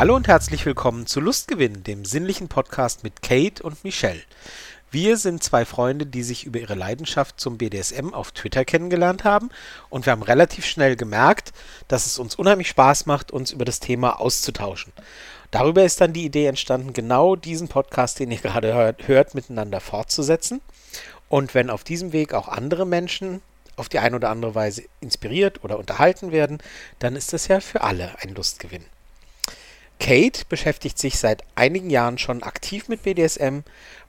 Hallo und herzlich willkommen zu Lustgewinn, dem sinnlichen Podcast mit Kate und Michelle. Wir sind zwei Freunde, die sich über ihre Leidenschaft zum BDSM auf Twitter kennengelernt haben und wir haben relativ schnell gemerkt, dass es uns unheimlich Spaß macht, uns über das Thema auszutauschen. Darüber ist dann die Idee entstanden, genau diesen Podcast, den ihr gerade hört, hört miteinander fortzusetzen. Und wenn auf diesem Weg auch andere Menschen auf die eine oder andere Weise inspiriert oder unterhalten werden, dann ist das ja für alle ein Lustgewinn. Kate beschäftigt sich seit einigen Jahren schon aktiv mit BDSM,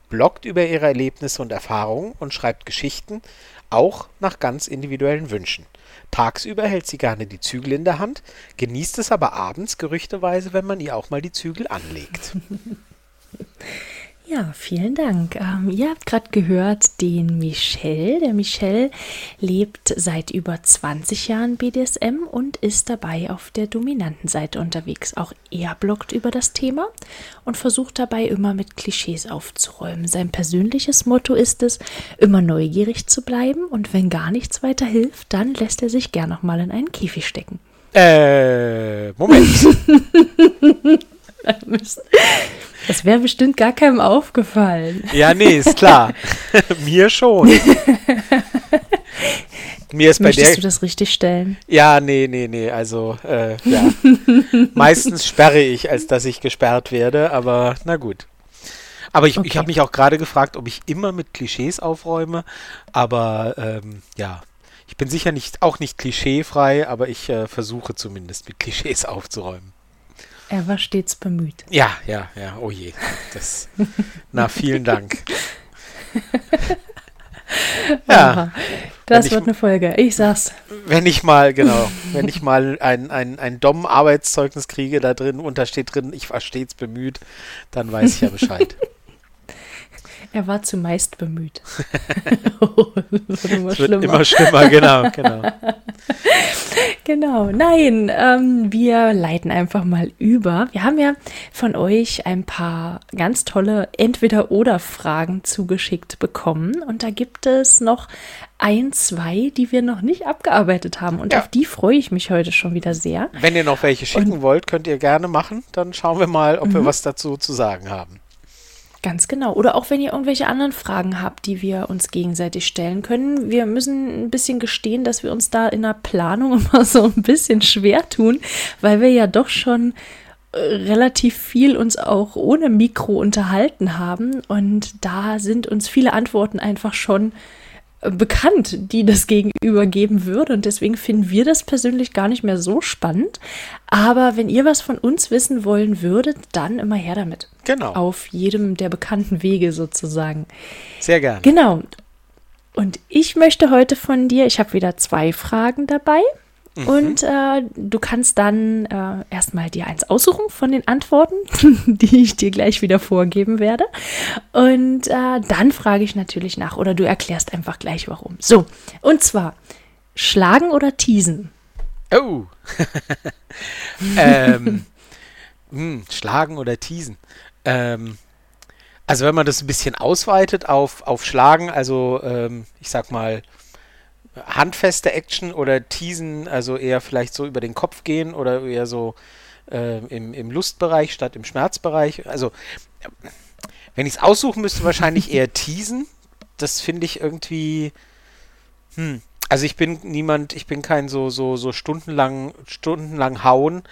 bloggt über ihre Erlebnisse und Erfahrungen und schreibt Geschichten, auch nach ganz individuellen Wünschen. Tagsüber hält sie gerne die Zügel in der Hand, genießt es aber abends gerüchteweise, wenn man ihr auch mal die Zügel anlegt. Ja, vielen Dank. Ähm, ihr habt gerade gehört den Michel. Der Michel lebt seit über 20 Jahren BDSM und ist dabei auf der dominanten Seite unterwegs. Auch er bloggt über das Thema und versucht dabei immer mit Klischees aufzuräumen. Sein persönliches Motto ist es, immer neugierig zu bleiben und wenn gar nichts weiter hilft, dann lässt er sich gern nochmal in einen Käfig stecken. Äh, Moment. Das wäre bestimmt gar keinem aufgefallen. Ja, nee, ist klar. Mir schon. Mir ist Möchtest bei der, du das richtig stellen? Ja, nee, nee, nee. Also, äh, ja. Meistens sperre ich, als dass ich gesperrt werde, aber na gut. Aber ich, okay. ich habe mich auch gerade gefragt, ob ich immer mit Klischees aufräume. Aber ähm, ja, ich bin sicher nicht auch nicht klischeefrei, aber ich äh, versuche zumindest mit Klischees aufzuräumen. Er war stets bemüht. Ja, ja, ja. Oh je. Das, na, vielen Dank. ja. Das wird ich, eine Folge. Ich sag's. Wenn ich mal, genau, wenn ich mal ein, ein, ein Dom-Arbeitszeugnis kriege, da drin, untersteht drin, ich war stets bemüht, dann weiß ich ja Bescheid. Er war zumeist bemüht. das wird immer schlimmer. Wird immer schlimmer, genau, genau. genau, nein, ähm, wir leiten einfach mal über. Wir haben ja von euch ein paar ganz tolle Entweder-Oder-Fragen zugeschickt bekommen. Und da gibt es noch ein, zwei, die wir noch nicht abgearbeitet haben. Und ja. auf die freue ich mich heute schon wieder sehr. Wenn ihr noch welche schicken Und, wollt, könnt ihr gerne machen. Dann schauen wir mal, ob wir mhm. was dazu zu sagen haben. Ganz genau. Oder auch wenn ihr irgendwelche anderen Fragen habt, die wir uns gegenseitig stellen können. Wir müssen ein bisschen gestehen, dass wir uns da in der Planung immer so ein bisschen schwer tun, weil wir ja doch schon äh, relativ viel uns auch ohne Mikro unterhalten haben. Und da sind uns viele Antworten einfach schon bekannt, die das Gegenüber geben würde. Und deswegen finden wir das persönlich gar nicht mehr so spannend. Aber wenn ihr was von uns wissen wollen würdet, dann immer her damit. Genau. Auf jedem der bekannten Wege sozusagen. Sehr gerne. Genau. Und ich möchte heute von dir, ich habe wieder zwei Fragen dabei. Mhm. Und äh, du kannst dann äh, erstmal dir eins aussuchen von den Antworten, die ich dir gleich wieder vorgeben werde. Und äh, dann frage ich natürlich nach oder du erklärst einfach gleich warum. So, und zwar schlagen oder teasen? Oh. ähm, mh, hm, schlagen oder teasen. Ähm, also wenn man das ein bisschen ausweitet auf, auf Schlagen, also ähm, ich sag mal handfeste Action oder Teasen, also eher vielleicht so über den Kopf gehen oder eher so äh, im, im Lustbereich statt im Schmerzbereich. Also, wenn ich es aussuchen müsste, wahrscheinlich eher Teasen. Das finde ich irgendwie. Hm. Also ich bin niemand, ich bin kein so, so, so stundenlang, stundenlang hauen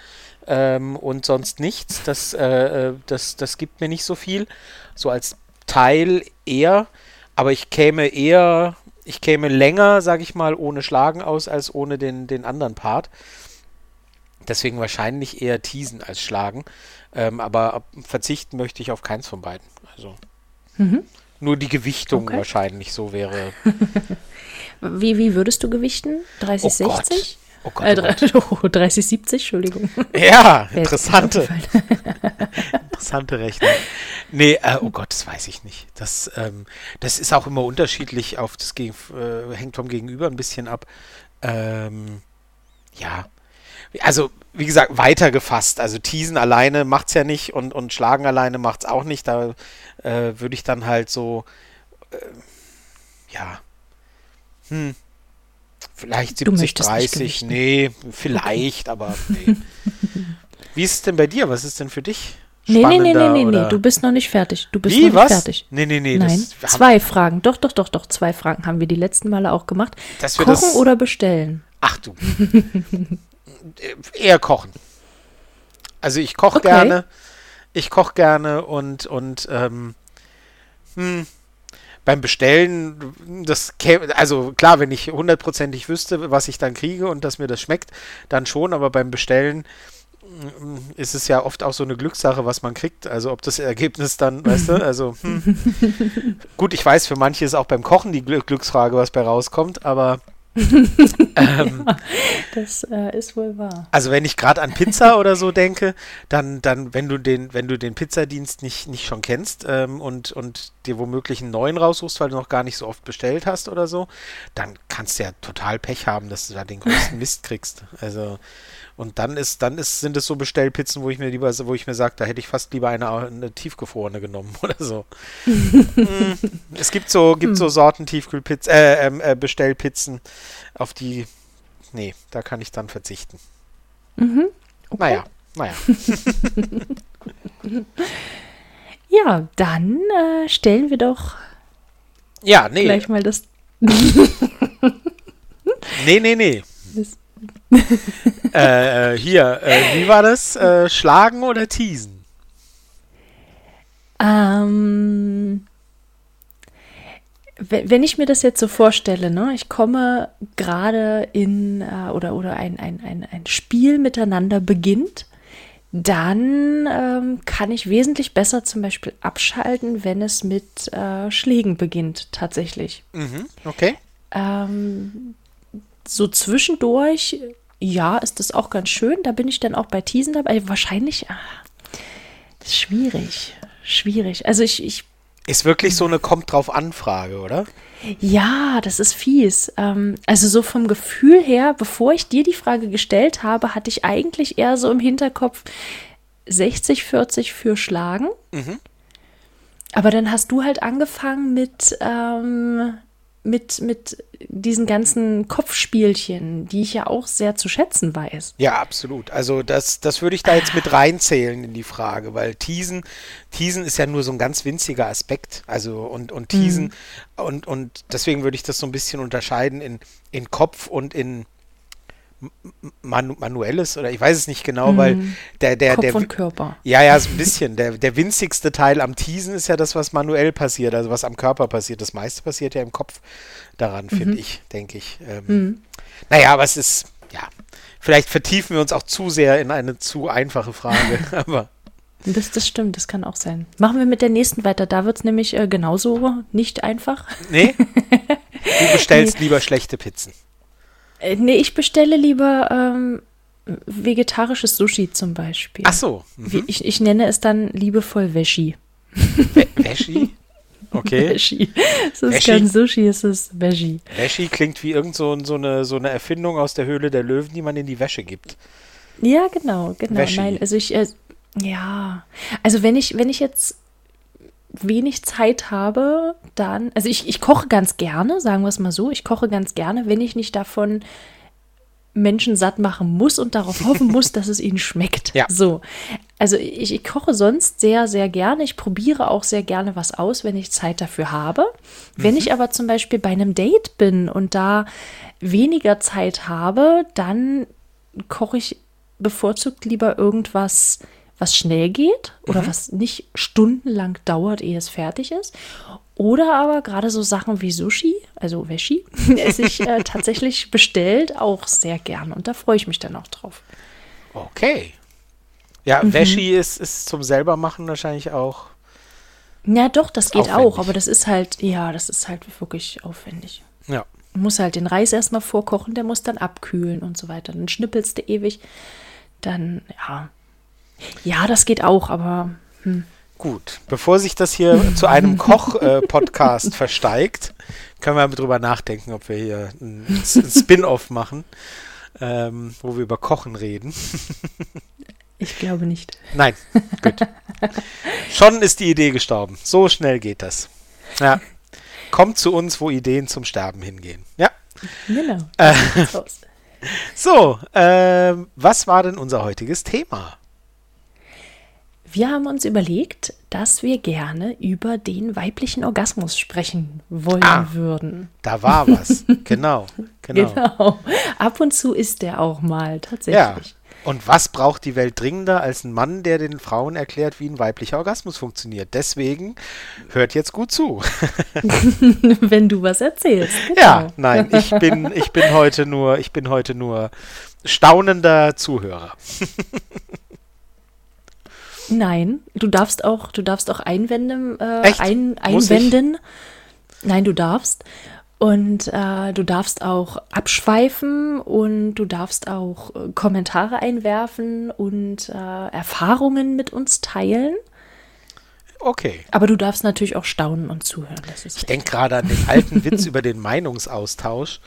ähm, und sonst nichts. Das, äh, äh das, das gibt mir nicht so viel. So als Teil eher, aber ich käme eher ich käme länger, sag ich mal, ohne Schlagen aus, als ohne den, den anderen Part. Deswegen wahrscheinlich eher teasen als schlagen. Ähm, aber verzichten möchte ich auf keins von beiden. Also mhm. nur die Gewichtung okay. wahrscheinlich so wäre. wie, wie würdest du gewichten? 30, oh 60? Oh Gott, oh Gott. 30, 70, Entschuldigung. Ja, interessante. interessante Rechnung. Nee, äh, oh Gott, das weiß ich nicht. Das, ähm, das ist auch immer unterschiedlich auf das Gegen äh, hängt vom Gegenüber ein bisschen ab. Ähm, ja. Also, wie gesagt, weiter gefasst. Also Teasen alleine macht es ja nicht und, und Schlagen alleine macht es auch nicht. Da äh, würde ich dann halt so äh, ja. Hm. Vielleicht 70, 30. Nee, vielleicht, aber nee. Wie ist es denn bei dir? Was ist denn für dich? Nee, nee, nee, nee, nee, nee, du bist noch nicht fertig. Du bist Wie, noch was? nicht fertig. Nee, nee, nee. Nein, zwei Fragen. Doch, doch, doch, doch, zwei Fragen haben wir die letzten Male auch gemacht. Kochen oder bestellen? Ach du. Eher kochen. Also ich koche Okay. gerne. Ich koche gerne und, und ähm, hm, beim Bestellen, das käme, also klar, wenn ich hundertprozentig wüsste, was ich dann kriege und dass mir das schmeckt, dann schon, aber beim Bestellen ist es ja oft auch so eine Glückssache, was man kriegt. Also ob das Ergebnis dann, weißt du, also hm. gut, ich weiß, für manche ist auch beim Kochen die Glück Glücksfrage, was bei rauskommt, aber ähm, Das äh, ist wohl wahr. also wenn ich gerade an Pizza oder so denke, dann, dann, wenn du den, wenn du den Pizzadienst nicht, nicht schon kennst ähm, und, und dir womöglich einen neuen raussuchst, weil du noch gar nicht so oft bestellt hast oder so, dann kannst du ja total Pech haben, dass du da den größten Mist kriegst. Also und dann ist, dann ist, sind es so Bestellpizzen, wo ich mir lieber, wo ich mir sage, da hätte ich fast lieber eine, eine tiefgefrorene genommen oder so. Mm, es gibt so, gibt so Sorten Tiefkühlpizzen, äh, ähm, äh, Bestellpizzen, auf die, nee, da kann ich dann verzichten. Mhm. Naja, naja. Ja, dann äh, stellen wir doch Ja, nee, gleich mal das. nee, nee, nee. das Äh, äh, hier, äh, wie war das? Äh, schlagen oder teasen? Ähm, we- wenn ich mir das jetzt so vorstelle, ne, ich komme gerade in äh, oder oder ein, ein, ein, ein Spiel miteinander beginnt, dann ähm, kann ich wesentlich besser zum Beispiel abschalten, wenn es mit äh, Schlägen beginnt, tatsächlich. Mhm, okay. Ähm, so zwischendurch, ja, ist das auch ganz schön. Da bin ich dann auch bei Teasen dabei. Wahrscheinlich, ah, das ist schwierig. Schwierig. Also ich, ich Ist wirklich so eine kommt drauf an Frage, oder? ja, das ist fies. Ähm, also so vom Gefühl her, bevor ich dir die Frage gestellt habe, hatte ich eigentlich eher so im Hinterkopf 60, 40 für Schlagen. Aber dann hast du halt angefangen mit, ähm, mit, mit diesen ganzen Kopfspielchen, die ich ja auch sehr zu schätzen weiß. Ja, absolut. Also das, das würde ich da jetzt mit reinzählen in die Frage, weil Teasen, Teasen ist ja nur so ein ganz winziger Aspekt. Also und, und Teasen und, und deswegen würde ich das so ein bisschen unterscheiden in, in Kopf und in manu manuelles oder ich weiß es nicht genau, weil der, der, Kopf der, und Körper. Ja, ja, so ein bisschen. Der, der winzigste Teil am Teasen ist ja das, was manuell passiert, also was am Körper passiert. Das meiste passiert ja im Kopf daran, finde ich, denke ich. Ähm, Naja, aber es ist, ja, vielleicht vertiefen wir uns auch zu sehr in eine zu einfache Frage, aber Das, das stimmt, das kann auch sein. Machen wir mit der nächsten weiter. Da wird es nämlich äh, genauso nicht einfach. nee, du bestellst lieber schlechte Pizzen. Äh, nee, ich bestelle lieber ähm, vegetarisches Sushi zum Beispiel. Ach so, mhm. Ich, ich nenne es dann liebevoll Wäschi. Wä- Wäschi? Okay. Wäschi. Es ist Wäschi? kein Sushi, es ist Wäschi. Wäschi klingt wie irgend so, so, eine, so eine Erfindung aus der Höhle der Löwen, die man in die Wäsche gibt. Ja, genau, genau. Wäschi. Nein, also ich, äh, ja, also wenn ich, wenn ich jetzt wenig Zeit habe, dann, also ich, ich koche ganz gerne, sagen wir es mal so, ich koche ganz gerne, wenn ich nicht davon Menschen satt machen muss und darauf hoffen muss, dass es ihnen schmeckt. Ja. So. Also ich, ich koche sonst sehr, sehr gerne. Ich probiere auch sehr gerne was aus, wenn ich Zeit dafür habe. Wenn ich aber zum Beispiel bei einem Date bin und da weniger Zeit habe, dann koche ich bevorzugt lieber irgendwas, was schnell geht oder was nicht stundenlang dauert, ehe es fertig ist. Oder aber gerade so Sachen wie Sushi, also Wäschi, esse ich äh, tatsächlich bestellt auch sehr gern und da freue ich mich dann auch drauf. Okay. Ja, Wäschi ist, ist zum selbermachen wahrscheinlich auch. Ja, doch, das geht Aufwendig. auch, aber das ist halt, ja, das ist halt wirklich aufwendig. Ja. Du musst halt den Reis erstmal vorkochen, der muss dann abkühlen und so weiter. Dann schnippelst du ewig. Dann, ja. Ja, das geht auch, aber Gut, bevor sich das hier zu einem Koch-Podcast versteigt, können wir drüber nachdenken, ob wir hier ein, ein Spin-off machen, ähm, wo wir über Kochen reden. ich glaube nicht. Nein, gut. Schon ist die Idee gestorben. So schnell geht das. Ja. Kommt zu uns, wo Ideen zum Sterben hingehen. Ja. Genau. Äh. so ähm, was war denn unser heutiges Thema? Wir haben uns überlegt, dass wir gerne über den weiblichen Orgasmus sprechen wollen Ah. würden. Da war was. genau, genau. Genau. Ab und zu ist der auch mal Ja. tatsächlich. Und was braucht die Welt dringender als ein Mann, der den Frauen erklärt, wie ein weiblicher Orgasmus funktioniert? Deswegen hört jetzt gut zu. Wenn du was erzählst. Genau. Ja, nein, ich bin, ich bin heute nur, ich bin heute nur staunender Zuhörer. Nein, du darfst auch, du darfst auch Einwände äh, ein, einwenden. Nein, du darfst. Und äh, du darfst auch abschweifen und du darfst auch äh, Kommentare einwerfen und äh, Erfahrungen mit uns teilen. Okay. Aber du darfst natürlich auch staunen und zuhören. Ich denke gerade an den alten Witz über den Meinungsaustausch.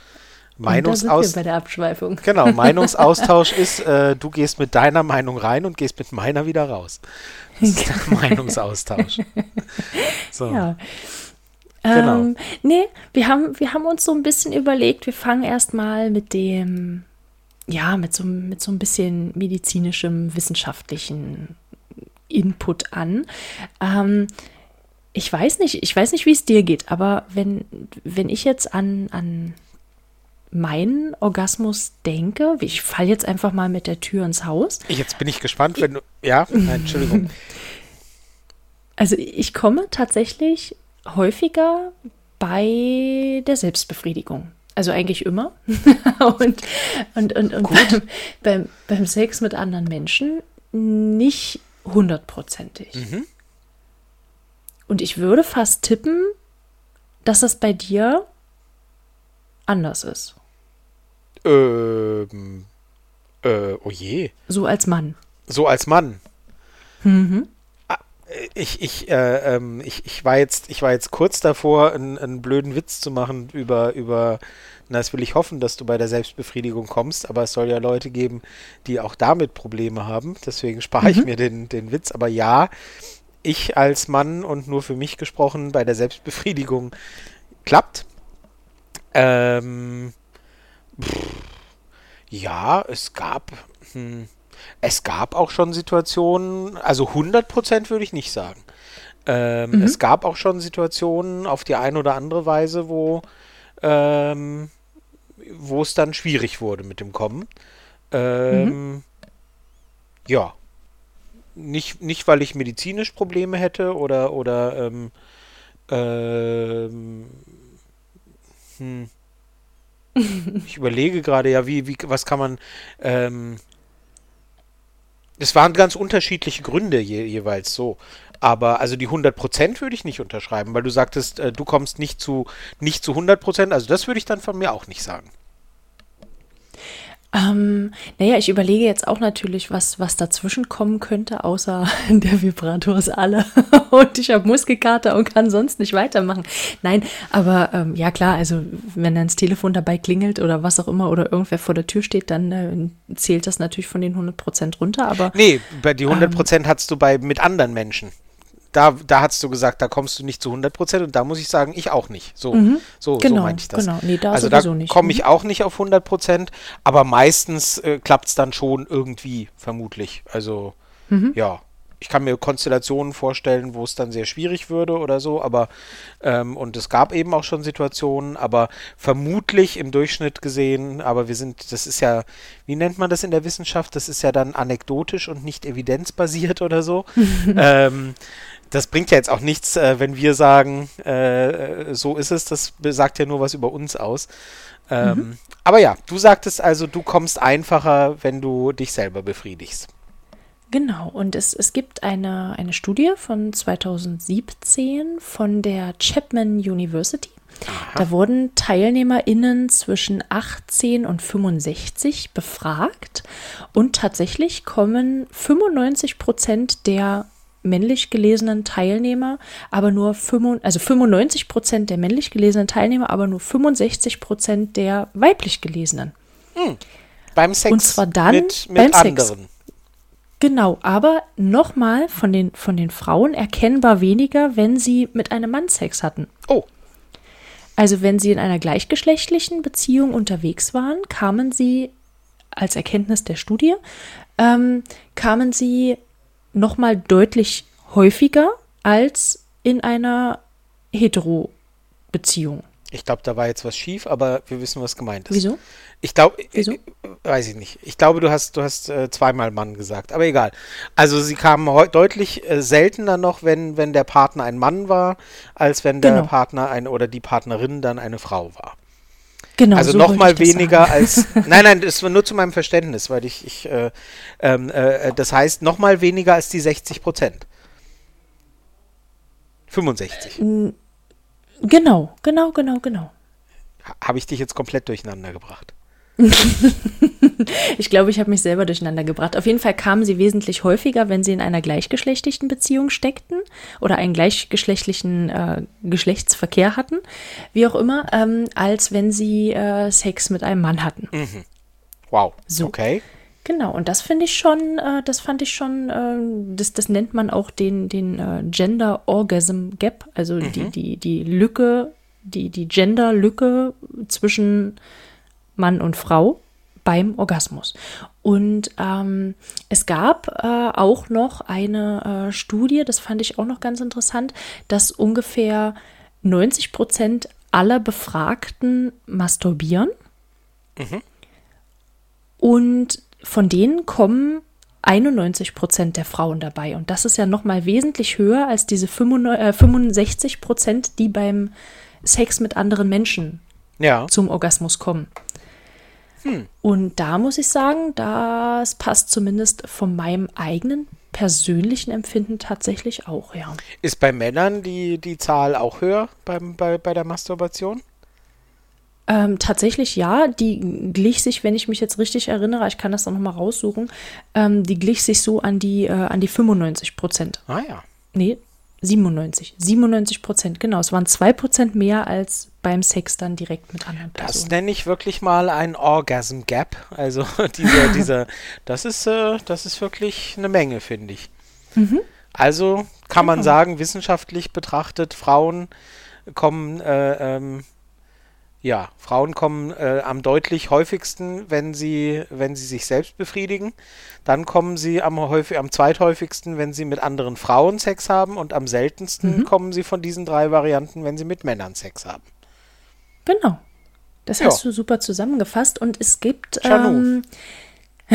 Und da sind wir Meinungsaus bei der Abschweifung. genau, Meinungsaustausch ist, äh, du gehst mit deiner Meinung rein und gehst mit meiner wieder raus. Das ist der Meinungsaustausch. So. Ja. Genau. Ähm, nee, wir haben, wir haben uns so ein bisschen überlegt, wir fangen erstmal mit dem, ja, mit so, mit so ein bisschen medizinischem, wissenschaftlichen Input an. Ähm, ich weiß nicht, ich weiß nicht, wie es dir geht, aber wenn, wenn ich jetzt an, an meinen Orgasmus denke, ich falle jetzt einfach mal mit der Tür ins Haus. Jetzt bin ich gespannt, wenn du. Ja, nein, Entschuldigung. Also ich komme tatsächlich häufiger bei der Selbstbefriedigung. Also eigentlich immer. und und, und, und beim, beim, beim Sex mit anderen Menschen nicht hundertprozentig. Und ich würde fast tippen, dass das bei dir anders ist. Ähm, äh, oh je. So als Mann. So als Mann. Mhm. Ah, Ich, ich, äh, ähm, ich, ich, war jetzt, ich war jetzt kurz davor, einen, einen blöden Witz zu machen über, über, na, das will ich hoffen, dass du bei der Selbstbefriedigung kommst, aber es soll ja Leute geben, die auch damit Probleme haben. Deswegen spare ich mir den, den Witz. Aber ja, ich als Mann und nur für mich gesprochen, bei der Selbstbefriedigung klappt. Ähm, pff, ja, es gab, hm, es gab auch schon Situationen, also 100% würde ich nicht sagen. Ähm, Es gab auch schon Situationen auf die eine oder andere Weise, wo, ähm, wo es dann schwierig wurde mit dem Kommen. Ähm, Ja. Nicht, nicht, weil ich medizinisch Probleme hätte oder, oder ähm, ähm, hm. Ich überlege gerade, ja, wie, wie, was kann man, ähm, es waren ganz unterschiedliche Gründe je, jeweils so. Aber also die 100% würde ich nicht unterschreiben, weil du sagtest, äh, du kommst nicht zu, nicht zu 100%. Also das würde ich dann von mir auch nicht sagen. Ähm, naja, ich überlege jetzt auch natürlich, was, was dazwischen kommen könnte, außer der Vibrator ist alle und ich habe Muskelkater und kann sonst nicht weitermachen. Nein, aber ähm, ja klar, also wenn dann das Telefon dabei klingelt oder was auch immer oder irgendwer vor der Tür steht, dann äh, zählt das natürlich von den 100% runter, aber Nee, bei die 100% hattest du bei mit anderen Menschen. Da, da hast du gesagt, da kommst du nicht zu 100% und da muss ich sagen, ich auch nicht. So, so, so Genau, meinte ich das. genau. Nee, da also da komme Mhm. ich auch nicht auf 100%, aber meistens äh, klappt es dann schon irgendwie, vermutlich. Also, Mhm. ja. Ich kann mir Konstellationen vorstellen, wo es dann sehr schwierig würde oder so, aber ähm, und es gab eben auch schon Situationen, aber vermutlich im Durchschnitt gesehen, aber wir sind, das ist ja, wie nennt man das in der Wissenschaft? Das ist ja dann anekdotisch und nicht evidenzbasiert oder so. ähm, das bringt ja jetzt auch nichts, äh, wenn wir sagen, äh, so ist es, das sagt ja nur was über uns aus. Ähm, Aber ja, du sagtest also, du kommst einfacher, wenn du dich selber befriedigst. Genau, und es, es gibt eine, eine Studie von 2017 von der Chapman University. Da wurden TeilnehmerInnen zwischen 18 und 65 befragt und tatsächlich kommen 95 Prozent der männlich gelesenen Teilnehmer, aber nur 95, also 95 Prozent der männlich gelesenen Teilnehmer, aber nur 65 Prozent der weiblich gelesenen. Beim Sex Und zwar dann mit, mit beim Sex. anderen. Genau, aber nochmal von den, von den Frauen erkennbar weniger, wenn sie mit einem Mann Sex hatten. Oh, Also wenn sie in einer gleichgeschlechtlichen Beziehung unterwegs waren, kamen sie als Erkenntnis der Studie, ähm, kamen sie nochmal deutlich häufiger als in einer Hetero-Beziehung. Ich glaube, da war jetzt was schief, aber wir wissen, was gemeint ist. Wieso? Ich glaube, äh, weiß ich nicht. Ich glaube, du hast, du hast äh, zweimal Mann gesagt, aber egal. Also sie kamen deutlich äh, seltener noch, wenn, wenn der Partner ein Mann war, als wenn der Genau. Partner ein oder die Partnerin dann eine Frau war. Genau. Also so noch wollte mal ich das weniger als. Nein, nein, das war nur zu meinem Verständnis, weil ich, ich äh, ähm, äh, das heißt noch mal weniger als die 60 Prozent. 65. Genau, genau, genau, genau. Ha- Habe ich dich jetzt komplett durcheinander gebracht. Ich glaube, ich habe mich selber durcheinander gebracht. Auf jeden Fall kamen sie wesentlich häufiger, wenn sie in einer gleichgeschlechtlichen Beziehung steckten oder einen gleichgeschlechtlichen äh, Geschlechtsverkehr hatten, wie auch immer, ähm, als wenn sie äh, Sex mit einem Mann hatten. Wow. So. Okay. Genau, und das finde ich schon, äh, das fand ich schon, äh, das, das nennt man auch den, den äh, Gender Orgasm Gap, also die, die, die Lücke, die, die Gender-Lücke zwischen Mann und Frau beim Orgasmus. Und ähm, es gab äh, auch noch eine äh, Studie, das fand ich auch noch ganz interessant, dass ungefähr 90 Prozent aller Befragten masturbieren. Und von denen kommen 91 Prozent der Frauen dabei. Und das ist ja nochmal wesentlich höher als diese 65 äh, 65 Prozent, die beim Sex mit anderen Menschen Ja. zum Orgasmus kommen. Und da muss ich sagen, das passt zumindest von meinem eigenen persönlichen Empfinden tatsächlich auch, ja. Ist bei Männern die, die Zahl auch höher beim, bei, bei der Masturbation? Ähm, tatsächlich ja, die glich sich, wenn ich mich jetzt richtig erinnere, ich kann das auch nochmal raussuchen, ähm, die glich sich so an die, äh, an die 95 Prozent. Ah ja. Nee, 97. 97 Prozent, genau. Es waren 2 Prozent mehr als beim Sex dann direkt mit anderen Das Personen. nenne ich wirklich mal ein Orgasm Gap. Also dieser, dieser, das ist, äh, das ist wirklich eine Menge, finde ich. Also kann man Genau. sagen, wissenschaftlich betrachtet, Frauen kommen, äh, ähm, ja, Frauen kommen äh, am deutlich häufigsten, wenn sie, wenn sie sich selbst befriedigen. Dann kommen sie am, häufig, am zweithäufigsten, wenn sie mit anderen Frauen Sex haben. Und am seltensten kommen sie von diesen drei Varianten, wenn sie mit Männern Sex haben. Genau. Das Ja. hast du super zusammengefasst und es gibt. Ähm,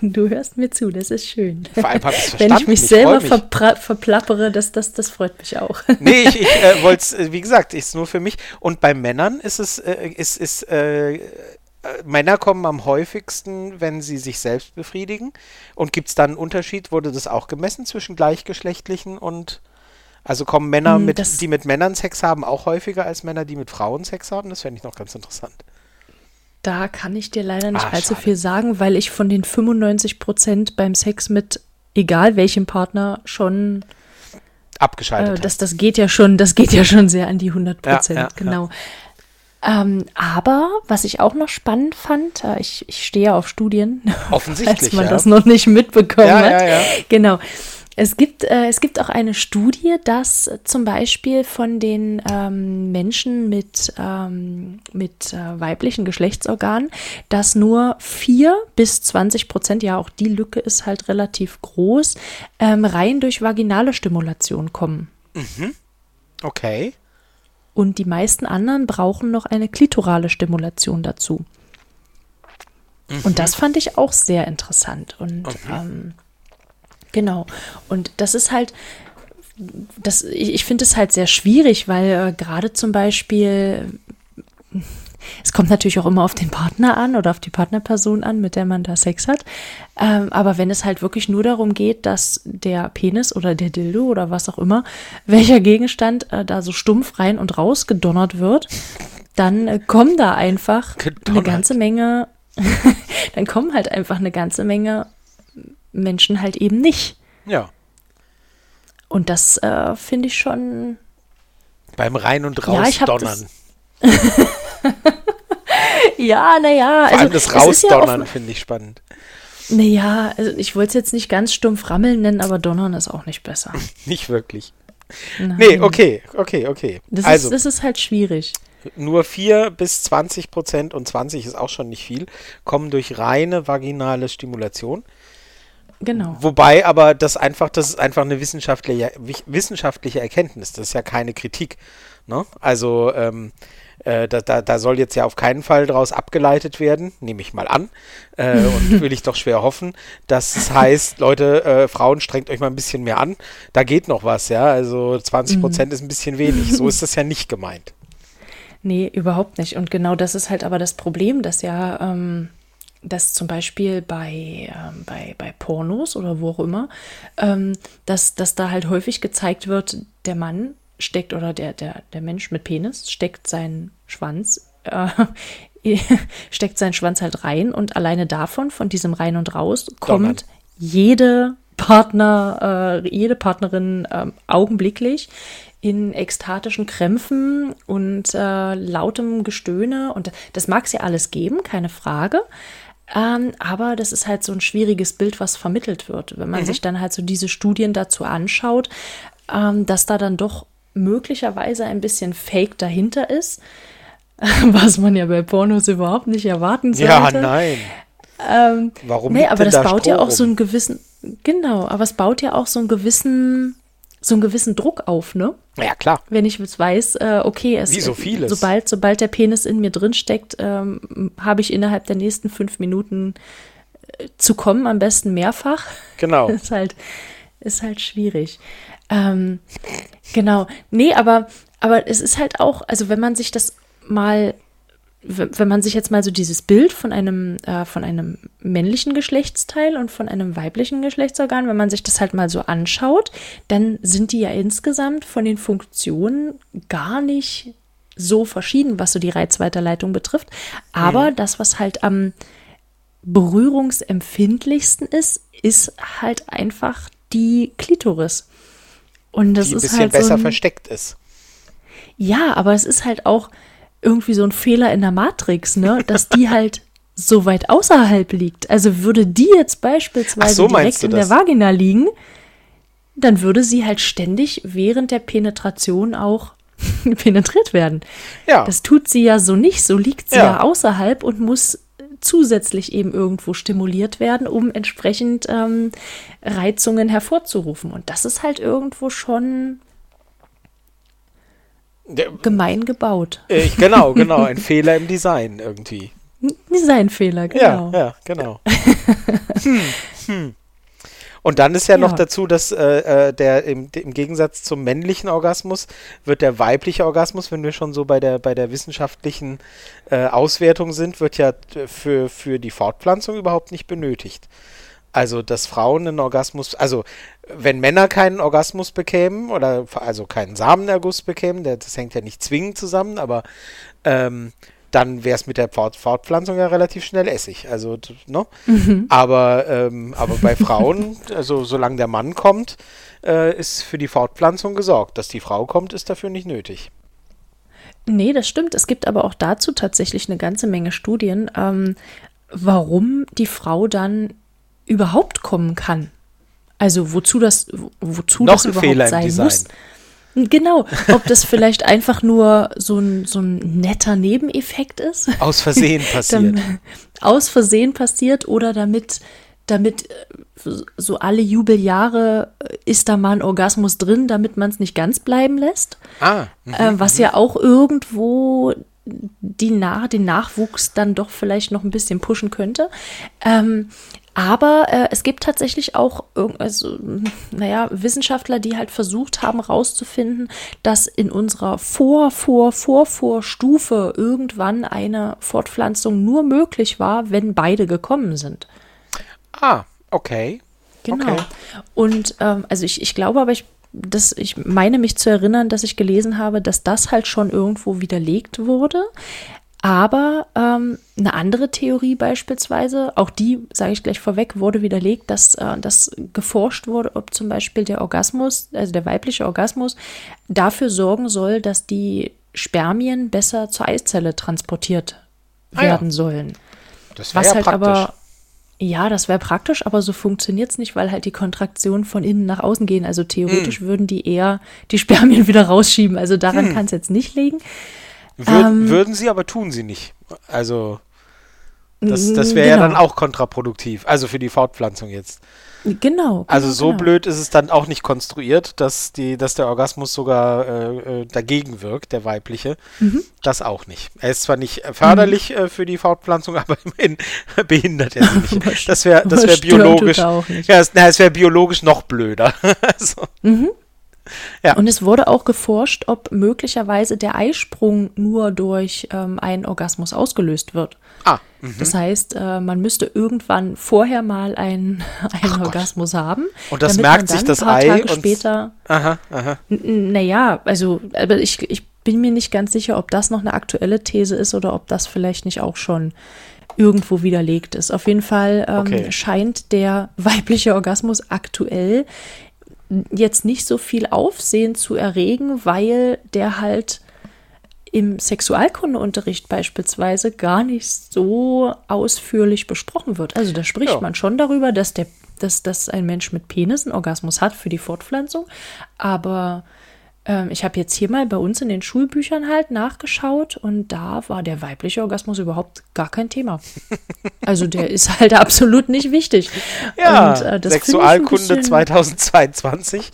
du hörst mir zu, das ist schön. Vor allem hab ich's Wenn ich verstanden, mich ich freu freu mich. verpra- verplappere, das, das, das freut mich auch. Nee, ich, ich äh, wollte es, wie gesagt, ist nur für mich. Und bei Männern ist es, äh, ist, ist, äh, äh, Männer kommen am häufigsten, wenn sie sich selbst befriedigen. Und gibt es da einen Unterschied? Wurde das auch gemessen zwischen gleichgeschlechtlichen und also kommen Männer, Hm, mit, das- die mit Männern Sex haben, auch häufiger als Männer, die mit Frauen Sex haben? Das fände ich noch ganz interessant. Da kann ich dir leider nicht Ah, allzu schade. viel sagen, weil ich von den 95 Prozent beim Sex mit egal welchem Partner schon, Abgeschaltet. äh, das, das geht ja schon, das geht ja schon sehr an die 100 Prozent, Ja, ja, genau. Ähm, aber was ich auch noch spannend fand, äh, ich, ich stehe auf Studien, Offensichtlich, falls man ja. das noch nicht mitbekommen Ja, hat. ja, ja. Genau. Es gibt, äh, es gibt auch eine Studie, dass zum Beispiel von den ähm, Menschen mit, ähm, mit äh, weiblichen Geschlechtsorganen, dass nur 4 bis 20 Prozent, ja auch die Lücke ist halt relativ groß, ähm, rein durch vaginale Stimulation kommen. Okay. Und die meisten anderen brauchen noch eine klitorale Stimulation dazu. Und das fand ich auch sehr interessant. Und ähm, genau. Und das ist halt, das, ich, ich finde es halt sehr schwierig, weil äh, gerade zum Beispiel, es kommt natürlich auch immer auf den Partner an oder auf die Partnerperson an, mit der man da Sex hat. Ähm, aber wenn es halt wirklich nur darum geht, dass der Penis oder der Dildo oder was auch immer, welcher Gegenstand äh, da so stumpf rein und raus gedonnert wird, dann äh, kommen da einfach eine Gedonnert. ganze Menge, dann kommen halt einfach eine ganze Menge Menschen halt eben nicht. Ja. Und das äh, finde ich schon, Beim Rein- und Ja, Rausdonnern. ja, naja. Vor also, allem das ja Rausdonnern oft- finde ich spannend. Naja, also ich wollte es jetzt nicht ganz stumpf rammeln nennen, aber donnern ist auch nicht besser. Nicht wirklich. Nein. Nee, okay, okay, okay. Das, also, ist, das ist halt schwierig. nur 4 bis 20 Prozent, und 20 ist auch schon nicht viel, kommen durch reine vaginale Stimulation. Genau. Wobei aber das einfach, das ist einfach eine wissenschaftliche, wissenschaftliche Erkenntnis. Das ist ja keine Kritik. Ne? Also ähm, äh, da, da, da soll jetzt ja auf keinen Fall daraus abgeleitet werden, nehme ich mal an. Äh, und will ich doch schwer hoffen. dass es heißt, Leute, äh, Frauen, strengt euch mal ein bisschen mehr an. Da geht noch was, ja. Also 20 Prozent mhm. ist ein bisschen wenig. So ist das ja nicht gemeint. Nee, überhaupt nicht. Und genau das ist halt aber das Problem, dass ja. Ähm dass zum Beispiel bei, ähm, bei, bei Pornos oder wo auch immer, ähm, dass, dass da halt häufig gezeigt wird, der Mann steckt oder der, der, der Mensch mit Penis steckt seinen Schwanz, äh, steckt seinen Schwanz halt rein und alleine davon, von diesem rein und raus, kommt jede Partner, äh, jede Partnerin äh, augenblicklich in ekstatischen Krämpfen und äh, lautem Gestöhne. Und das mag es ja alles geben, keine Frage. Ähm, aber das ist halt so ein schwieriges Bild, was vermittelt wird. Wenn man mhm. sich dann halt so diese Studien dazu anschaut, ähm, dass da dann doch möglicherweise ein bisschen Fake dahinter ist, was man ja bei Pornos überhaupt nicht erwarten sollte. Ja, nein. Ähm, Warum? Nee, aber das da baut Strom? ja auch so einen gewissen, genau, aber es baut ja auch so einen gewissen, so einen gewissen Druck auf, ne? Ja, klar. Wenn ich jetzt weiß, äh, okay, es, Wie so vieles. sobald, sobald der Penis in mir drin steckt, ähm, habe ich innerhalb der nächsten fünf Minuten äh, zu kommen, am besten mehrfach. Genau. ist halt, ist halt schwierig. Ähm, genau. Nee, aber, aber es ist halt auch, also wenn man sich das mal, wenn man sich jetzt mal so dieses Bild von einem, äh, von einem männlichen Geschlechtsteil und von einem weiblichen Geschlechtsorgan, wenn man sich das halt mal so anschaut, dann sind die ja insgesamt von den Funktionen gar nicht so verschieden, was so die Reizweiterleitung betrifft. Aber mhm. das, was halt am berührungsempfindlichsten ist, ist halt einfach die Klitoris. Und das die ist ein bisschen halt besser so ein, versteckt ist. Ja, aber es ist halt auch irgendwie so ein Fehler in der Matrix, ne, dass die halt so weit außerhalb liegt. Also würde die jetzt beispielsweise so, direkt in der Vagina liegen, dann würde sie halt ständig während der Penetration auch penetriert werden. Ja. Das tut sie ja so nicht. So liegt sie ja, ja außerhalb und muss zusätzlich eben irgendwo stimuliert werden, um entsprechend ähm, Reizungen hervorzurufen. Und das ist halt irgendwo schon gemein gebaut. Äh, genau, genau, ein Fehler im Design irgendwie. Designfehler, genau. Ja, ja genau. hm, hm. Und dann ist ja, ja. noch dazu, dass äh, äh, der im, im, Gegensatz zum männlichen Orgasmus wird der weibliche Orgasmus, wenn wir schon so bei der bei der wissenschaftlichen äh, Auswertung sind, wird ja für, für die Fortpflanzung überhaupt nicht benötigt. Also, dass Frauen einen Orgasmus, also wenn Männer keinen Orgasmus bekämen oder also keinen Samenerguss bekämen, das hängt ja nicht zwingend zusammen, aber ähm, dann wäre es mit der Fort Fortpflanzung ja relativ schnell Essig. Also, ne? Mhm. Aber, ähm, aber bei Frauen, also solange der Mann kommt, äh, ist für die Fortpflanzung gesorgt. Dass die Frau kommt, ist dafür nicht nötig. Nee, das stimmt. Es gibt aber auch dazu tatsächlich eine ganze Menge Studien, ähm, warum die Frau dann überhaupt kommen kann. Also wozu das, wozu Noch das überhaupt Fehler sein Design. muss. Genau, ob das vielleicht einfach nur so ein, so ein netter Nebeneffekt ist. Aus Versehen passiert. Aus Versehen passiert oder damit, damit äh, so alle Jubeljahre äh, ist da mal ein Orgasmus drin, damit man es nicht ganz bleiben lässt. Ah. Äh, was ja auch irgendwo die nach, den Nachwuchs dann doch vielleicht noch ein bisschen pushen könnte. Ähm, aber äh, es gibt tatsächlich auch, also, naja, Wissenschaftler, die halt versucht haben herauszufinden, dass in unserer Vor-, Vor-, Vor-, Vorstufe irgendwann eine Fortpflanzung nur möglich war, wenn beide gekommen sind. Ah, okay. Genau. Okay. Und ähm, also ich, ich glaube aber, ich, das, ich meine mich zu erinnern, dass ich gelesen habe, dass das halt schon irgendwo widerlegt wurde. Aber ähm, eine andere Theorie beispielsweise, auch die, sage ich gleich vorweg, wurde widerlegt, dass, äh, dass geforscht wurde, ob zum Beispiel der Orgasmus, also der weibliche Orgasmus, dafür sorgen soll, dass die Spermien besser zur Eiszelle transportiert werden ah, ja. sollen. Das wäre ja halt praktisch. aber ja, das wäre praktisch, aber so funktioniert es nicht, weil halt die Kontraktionen von innen nach außen gehen. Also theoretisch hm. würden die eher die Spermien wieder rausschieben. Also daran hm. kann es jetzt nicht liegen. Würd, ähm, würden sie, aber tun sie nicht. Also. Das, das wäre genau. ja dann auch kontraproduktiv, also für die Fortpflanzung jetzt. Genau. genau also so genau. blöd ist es dann auch nicht konstruiert, dass, die, dass der Orgasmus sogar äh, äh dagegen wirkt, der weibliche. Mhm. Das auch nicht. Er ist zwar nicht förderlich mhm. äh, für die Fortpflanzung, aber immerhin behindert er sie nicht. Das wäre das wär biologisch. Ja, es, es wäre biologisch noch blöder. also. mhm. Ja. Und es wurde auch geforscht, ob möglicherweise der Eisprung nur durch ähm, einen Orgasmus ausgelöst wird. Ah. Mhm. Das heißt, äh, man müsste irgendwann vorher mal einen, einen Orgasmus haben. Und das merkt sich das Ei. Tage später. Aha, aha. Naja, also, aber ich, ich bin mir nicht ganz sicher, ob das noch eine aktuelle These ist oder ob das vielleicht nicht auch schon irgendwo widerlegt ist. Auf jeden Fall ähm, okay. scheint der weibliche Orgasmus aktuell jetzt nicht so viel Aufsehen zu erregen, weil der halt im Sexualkundeunterricht beispielsweise gar nicht so ausführlich besprochen wird. Also da spricht ja. man schon darüber, dass, der, dass, dass ein Mensch mit Penis einen Orgasmus hat für die Fortpflanzung, aber ähm, ich habe jetzt hier mal bei uns in den Schulbüchern halt nachgeschaut und da war der weibliche Orgasmus überhaupt gar kein Thema. Also der ist halt absolut nicht wichtig. Ja, und, äh, Sexualkunde ein 2022.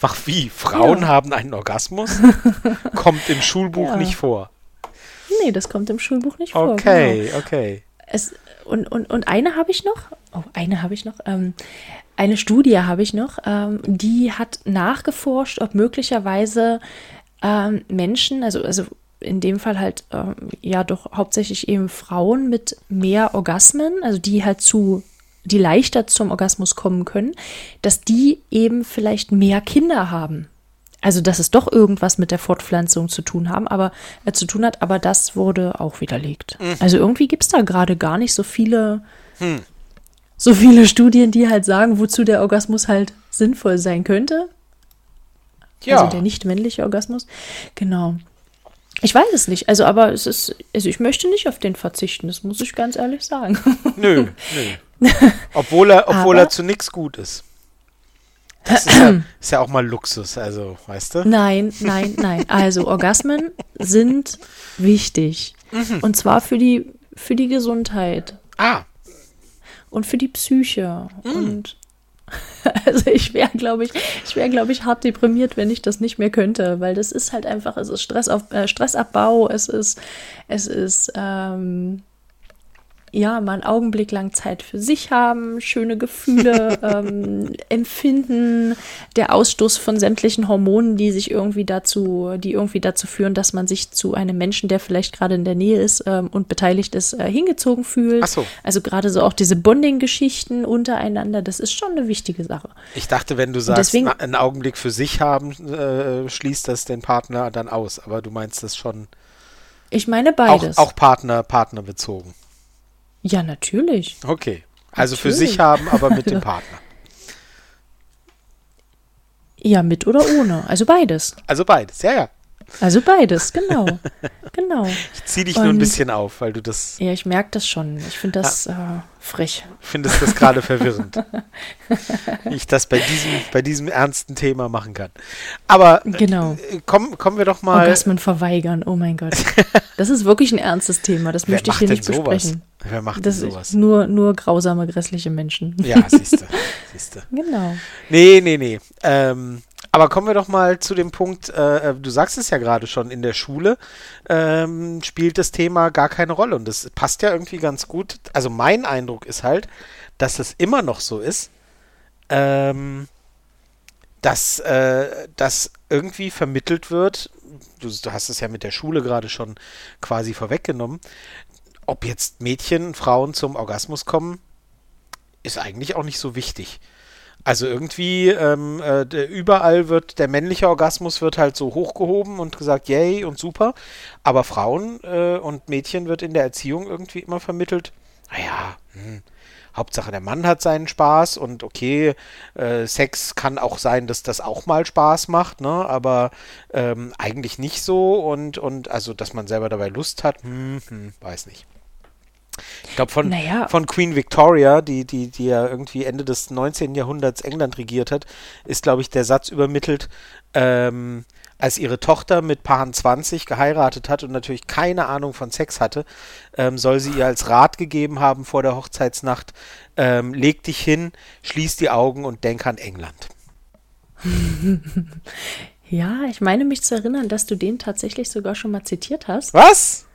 Ach wie, Frauen ja. haben einen Orgasmus? kommt im Schulbuch ja. nicht vor. Nee, das kommt im Schulbuch nicht vor. Okay, genau. okay. Es, und, und, und eine habe ich noch. Oh, eine habe ich noch. Ähm, eine Studie habe ich noch, ähm, die hat nachgeforscht, ob möglicherweise ähm, Menschen, also, also in dem Fall halt ähm, ja doch hauptsächlich eben Frauen mit mehr Orgasmen, also die halt zu, die leichter zum Orgasmus kommen können, dass die eben vielleicht mehr Kinder haben. Also dass es doch irgendwas mit der Fortpflanzung zu tun haben, aber äh, zu tun hat, aber das wurde auch widerlegt. Mhm. Also irgendwie gibt es da gerade gar nicht so viele hm so viele Studien, die halt sagen, wozu der Orgasmus halt sinnvoll sein könnte. Ja. Also der nicht männliche Orgasmus. Genau. Ich weiß es nicht. Also, aber es ist, also ich möchte nicht auf den verzichten, das muss ich ganz ehrlich sagen. Nö, nö. Obwohl er, obwohl aber, er zu nichts gut ist. Das ist ja, ist ja, auch mal Luxus, also, weißt du? Nein, nein, nein. Also, Orgasmen sind wichtig. Mhm. Und zwar für die, für die Gesundheit. Ah und für die Psyche. Mm. Und also ich wäre, glaube ich, ich wäre, glaube ich, hart deprimiert, wenn ich das nicht mehr könnte, weil das ist halt einfach, es ist Stress auf, äh, Stressabbau, es ist, es ist ähm, ja, mal einen Augenblick lang Zeit für sich haben, schöne Gefühle ähm, empfinden, der Ausstoß von sämtlichen Hormonen, die sich irgendwie dazu, die irgendwie dazu führen, dass man sich zu einem Menschen, der vielleicht gerade in der Nähe ist ähm, und beteiligt ist, äh, hingezogen fühlt. Ach so. Also gerade so auch diese Bonding-Geschichten untereinander, das ist schon eine wichtige Sache. Ich dachte, wenn du sagst, deswegen, einen Augenblick für sich haben, äh, schließt das den Partner dann aus, aber du meinst das schon. Ich meine beides. Auch, auch Partner, partnerbezogen. Ja, natürlich. Okay. Also natürlich. für sich haben, aber mit dem Partner. Ja, mit oder ohne. Also beides. Also beides, ja, ja. Also beides, genau. genau. Ich ziehe dich Und, nur ein bisschen auf, weil du das. Ja, ich merke das schon. Ich finde das ja. äh, frech. Findest das gerade verwirrend. Wie ich das bei diesem, bei diesem ernsten Thema machen kann. Aber genau. Äh, komm, kommen wir doch mal. Orgasmen verweigern, oh mein Gott. Das ist wirklich ein ernstes Thema. Das möchte ich hier nicht besprechen. Wer macht das denn sowas? Nur, nur grausame, grässliche Menschen. Ja, siehst du. Genau. Nee, nee, nee. Ähm, aber kommen wir doch mal zu dem Punkt, äh, äh, du sagst es ja gerade schon, in der Schule ähm, spielt das Thema gar keine Rolle. Und das passt ja irgendwie ganz gut. Also mein Eindruck ist halt, dass es immer noch so ist, ähm, dass äh, das irgendwie vermittelt wird, du, du, hast es ja mit der Schule gerade schon quasi vorweggenommen, ob jetzt Mädchen, Frauen zum Orgasmus kommen, ist eigentlich auch nicht so wichtig. Also irgendwie ähm, äh, überall wird der männliche Orgasmus wird halt so hochgehoben und gesagt, yay und super. Aber Frauen äh, und Mädchen wird in der Erziehung irgendwie immer vermittelt, naja, hm, Hauptsache der Mann hat seinen Spaß und okay, äh, Sex kann auch sein, dass das auch mal Spaß macht, ne? Aber ähm, eigentlich nicht so und, und also, dass man selber dabei Lust hat, hm, hm, weiß nicht. Ich glaube, von, naja. von Queen Victoria, die, die, die ja irgendwie Ende des 19. Jahrhunderts England regiert hat, ist, glaube ich, der Satz übermittelt, ähm, als ihre Tochter mit Paaren 20 geheiratet hat und natürlich keine Ahnung von Sex hatte, ähm, soll sie ihr als Rat gegeben haben vor der Hochzeitsnacht, ähm, leg dich hin, schließ die Augen und denk an England. ja, ich meine mich zu erinnern, dass du den tatsächlich sogar schon mal zitiert hast. Was?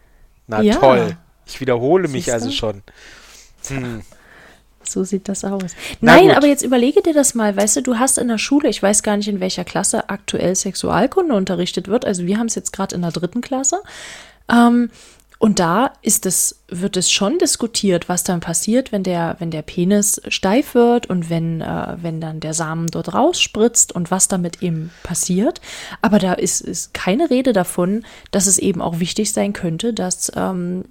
Na ja. toll. Ich wiederhole mich also schon. Hm. So sieht das aus. Nein, aber jetzt überlege dir das mal. Weißt du, du hast in der Schule, ich weiß gar nicht, in welcher Klasse aktuell Sexualkunde unterrichtet wird. Also wir haben es jetzt gerade in der dritten Klasse. Ähm, und da ist es, wird es schon diskutiert, was dann passiert, wenn der, wenn der Penis steif wird und wenn, äh, wenn dann der Samen dort rausspritzt und was damit eben passiert. Aber da ist, ist keine Rede davon, dass es eben auch wichtig sein könnte, dass, ähm,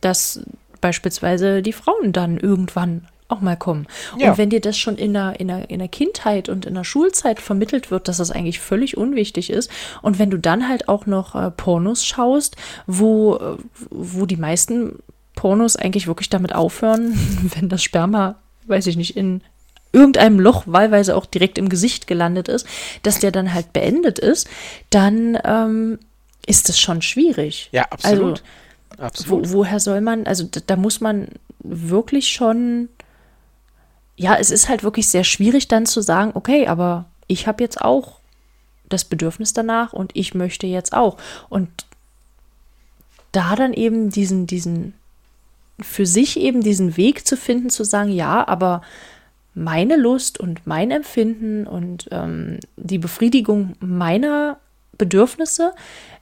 dass beispielsweise die Frauen dann irgendwann auch mal kommen. Ja. Und wenn dir das schon in der, in, der, in der Kindheit und in der Schulzeit vermittelt wird, dass das eigentlich völlig unwichtig ist, und wenn du dann halt auch noch äh, Pornos schaust, wo, äh, wo die meisten Pornos eigentlich wirklich damit aufhören, wenn das Sperma, weiß ich nicht, in irgendeinem Loch wahlweise auch direkt im Gesicht gelandet ist, dass der dann halt beendet ist, dann ähm, ist das schon schwierig. Ja, absolut. Also, absolut. Wo, woher soll man, also da, da muss man wirklich schon ja, es ist halt wirklich sehr schwierig dann zu sagen, okay, aber ich habe jetzt auch das Bedürfnis danach und ich möchte jetzt auch. Und da dann eben diesen, diesen, für sich eben diesen Weg zu finden, zu sagen, ja, aber meine Lust und mein Empfinden und ähm, die Befriedigung meiner Bedürfnisse,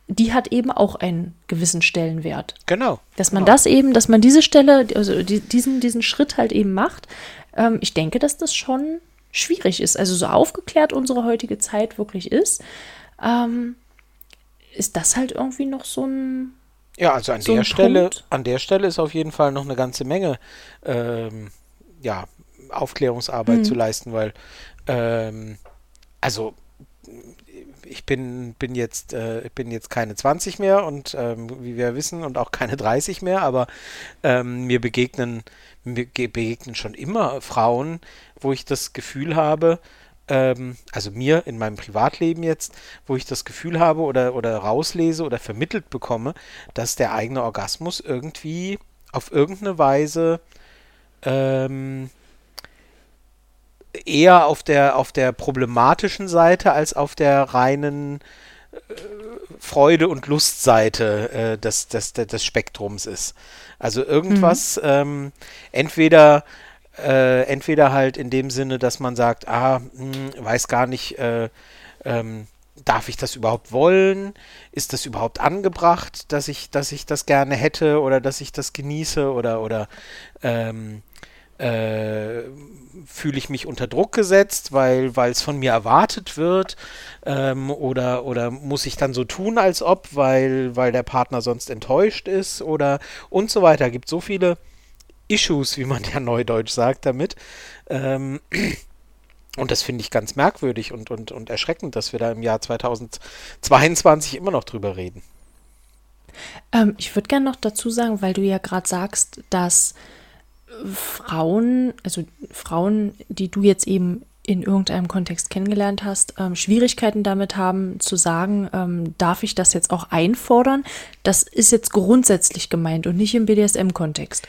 die hat eben auch einen gewissen Stellenwert. Genau. Dass man genau. das eben, dass man diese Stelle, also die, diesen, diesen Schritt halt eben macht, ähm, ich denke, dass das schon schwierig ist. Also so aufgeklärt unsere heutige Zeit wirklich ist, ähm, ist das halt irgendwie noch so ein ja, also an so der Stelle, Punkt. an der Stelle ist auf jeden Fall noch eine ganze Menge ähm, ja, Aufklärungsarbeit hm. zu leisten, weil ähm, also ich bin, bin jetzt, äh, bin jetzt keine 20 mehr und ähm, wie wir wissen und auch keine 30 mehr, aber ähm, mir begegnen, mir begegnen schon immer Frauen, wo ich das Gefühl habe, ähm, also mir in meinem Privatleben jetzt, wo ich das Gefühl habe oder, oder rauslese oder vermittelt bekomme, dass der eigene Orgasmus irgendwie auf irgendeine Weise ähm, eher auf der, auf der problematischen Seite als auf der reinen äh, Freude- und Lustseite äh, des, des, des Spektrums ist. Also irgendwas, mhm. ähm, entweder, äh, entweder halt in dem Sinne, dass man sagt, ah, mh, hm, weiß gar nicht, äh, ähm, darf ich das überhaupt wollen? Ist das überhaupt angebracht, dass ich, dass ich das gerne hätte oder dass ich das genieße oder, oder ähm, äh, fühle ich mich unter Druck gesetzt, weil es von mir erwartet wird ähm, oder, oder muss ich dann so tun, als ob, weil, weil der Partner sonst enttäuscht ist oder und so weiter. Gibt so viele Issues, wie man ja neudeutsch sagt, damit. Ähm, und das finde ich ganz merkwürdig und, und, und erschreckend, dass wir da im Jahr 2022 immer noch drüber reden. Ähm, ich würde gerne noch dazu sagen, weil du ja gerade sagst, dass Frauen, also Frauen, die du jetzt eben in irgendeinem Kontext kennengelernt hast, ähm, Schwierigkeiten damit haben zu sagen, ähm, darf ich das jetzt auch einfordern? Das ist jetzt grundsätzlich gemeint und nicht im BDSM-Kontext.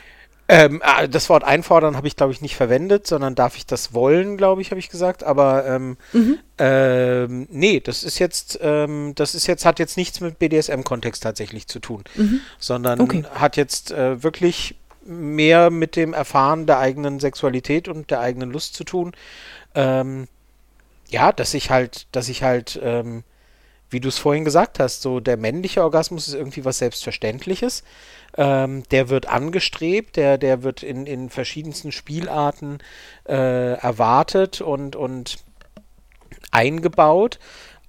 Ähm, ah, das Wort einfordern habe ich, glaube ich, nicht verwendet, sondern darf ich das wollen, glaube ich, habe ich gesagt. Aber ähm, mhm. ähm, nee, das ist jetzt, ähm, das ist jetzt, hat jetzt nichts mit BDSM-Kontext tatsächlich zu tun, mhm. sondern okay. hat jetzt äh, wirklich mehr mit dem Erfahren der eigenen Sexualität und der eigenen Lust zu tun. Ähm, ja, dass ich halt, dass ich halt, ähm, wie du es vorhin gesagt hast, so der männliche Orgasmus ist irgendwie was Selbstverständliches. Ähm, der wird angestrebt, der, der wird in, in verschiedensten Spielarten äh, erwartet und, und eingebaut.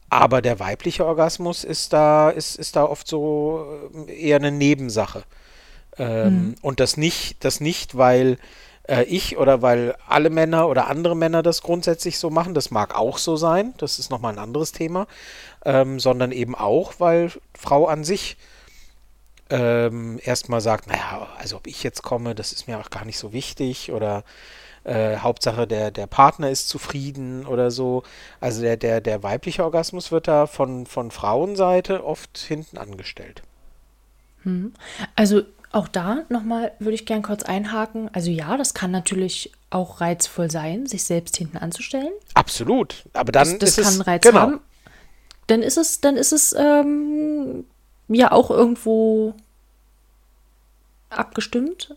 Aber der weibliche Orgasmus ist da, ist, ist da oft so äh, eher eine Nebensache. Ähm, mhm. Und das nicht, das nicht, weil äh, ich oder weil alle Männer oder andere Männer das grundsätzlich so machen, das mag auch so sein, das ist nochmal ein anderes Thema, ähm, sondern eben auch, weil Frau an sich ähm, erstmal sagt, naja, also ob ich jetzt komme, das ist mir auch gar nicht so wichtig oder äh, Hauptsache der, der Partner ist zufrieden oder so. Also der, der, der weibliche Orgasmus wird da von, von Frauenseite oft hinten angestellt. Hm. Also auch da nochmal würde ich gern kurz einhaken. Also ja, das kann natürlich auch reizvoll sein, sich selbst hinten anzustellen. Absolut. Aber dann das, das ist kann es, Reiz genau. haben. Dann ist es, dann ist es ähm, ja auch irgendwo abgestimmt.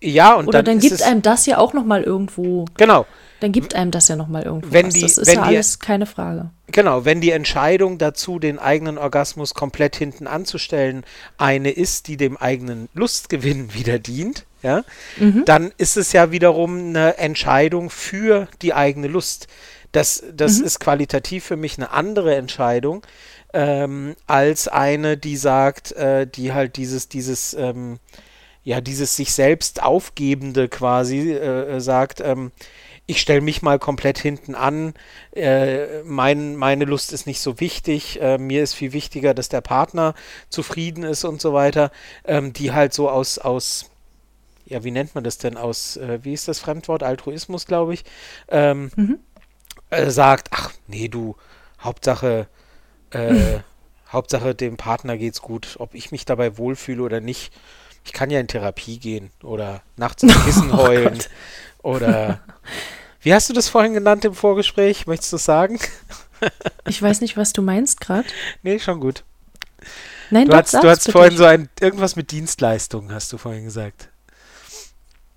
Ja, und Oder dann, dann, gibt es, einem das ja auch nochmal irgendwo, genau, dann gibt einem das ja nochmal irgendwo Wenn die- das ist wenn ja die- alles keine Frage. genau, wenn die Entscheidung dazu, den eigenen Orgasmus komplett hinten anzustellen, eine ist, die dem eigenen Lustgewinn wieder dient, ja, dann ist es ja wiederum eine Entscheidung für die eigene Lust. Das, das ist qualitativ für mich eine andere Entscheidung ähm, als eine, die sagt, äh, die halt dieses, dieses, ähm, ja, dieses sich selbst aufgebende quasi äh, äh, sagt, ähm, ich stelle mich mal komplett hinten an, äh, mein, meine Lust ist nicht so wichtig, äh, mir ist viel wichtiger, dass der Partner zufrieden ist und so weiter, ähm, die halt so aus, aus, ja, wie nennt man das denn, aus, äh, wie ist das Fremdwort, Altruismus, glaube ich, ähm, äh, sagt, ach nee, du, Hauptsache, äh, Hauptsache dem Partner geht's gut, ob ich mich dabei wohlfühle oder nicht. Ich kann ja in Therapie gehen oder nachts ins Kissen Oh heulen. Gott. Oder wie hast du das vorhin genannt im Vorgespräch? Möchtest du es sagen? Ich weiß nicht, was du meinst gerade. Nee, schon gut. Nein, Du doch, hast, du hast vorhin so ein irgendwas mit Dienstleistungen, hast du vorhin gesagt.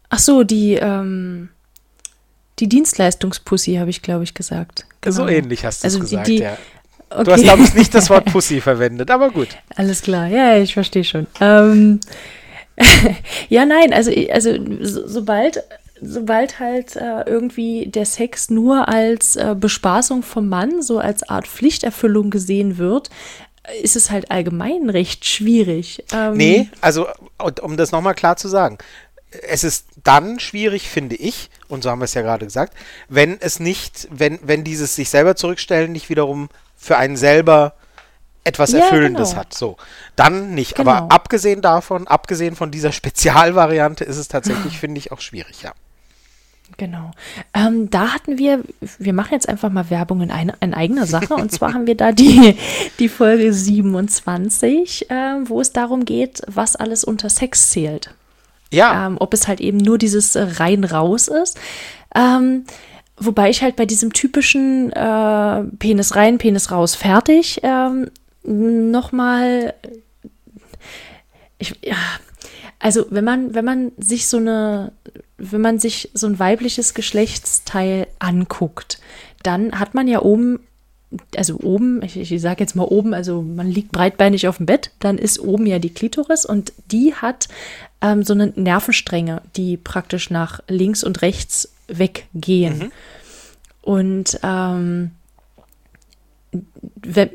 Ach so, die, ähm, die Dienstleistungspussy habe ich, glaube ich, gesagt. So Genau. ähnlich hast du Also es gesagt, die- ja. Okay. Du hast, glaube ich, nicht das Wort Pussy verwendet, aber gut. Alles klar, ja, ich verstehe schon. Ähm, ja, nein, also, also so, sobald, sobald halt äh, irgendwie der Sex nur als äh, Bespaßung vom Mann, so als Art Pflichterfüllung gesehen wird, äh, ist es halt allgemein recht schwierig. Ähm, Nee, also um das nochmal klar zu sagen, es ist dann schwierig, finde ich, und so haben wir es ja gerade gesagt, wenn es nicht, wenn, wenn dieses sich selber zurückstellen nicht wiederum für einen selber etwas Ja, Erfüllendes genau. hat. So, dann nicht. Genau. Aber abgesehen davon, abgesehen von dieser Spezialvariante, ist es tatsächlich, finde ich, auch schwierig, ja. Genau. Ähm, da hatten wir, wir machen jetzt einfach mal Werbung in, eine, in eigener Sache. Und zwar haben wir da die, die Folge 27, äh, wo es darum geht, was alles unter Sex zählt. Ja, Ähm, ob es halt eben nur dieses äh, rein raus ist. Ähm, wobei ich halt bei diesem typischen äh, Penis rein, Penis raus, fertig ähm, nochmal. Ich, ja, also wenn man, wenn man sich so eine, wenn man sich so ein weibliches Geschlechtsteil anguckt, dann hat man ja oben also oben, ich, ich sage jetzt mal oben, also man liegt breitbeinig auf dem Bett, dann ist oben ja die Klitoris und die hat ähm, so eine Nervenstränge, die praktisch nach links und rechts weggehen. Und ähm,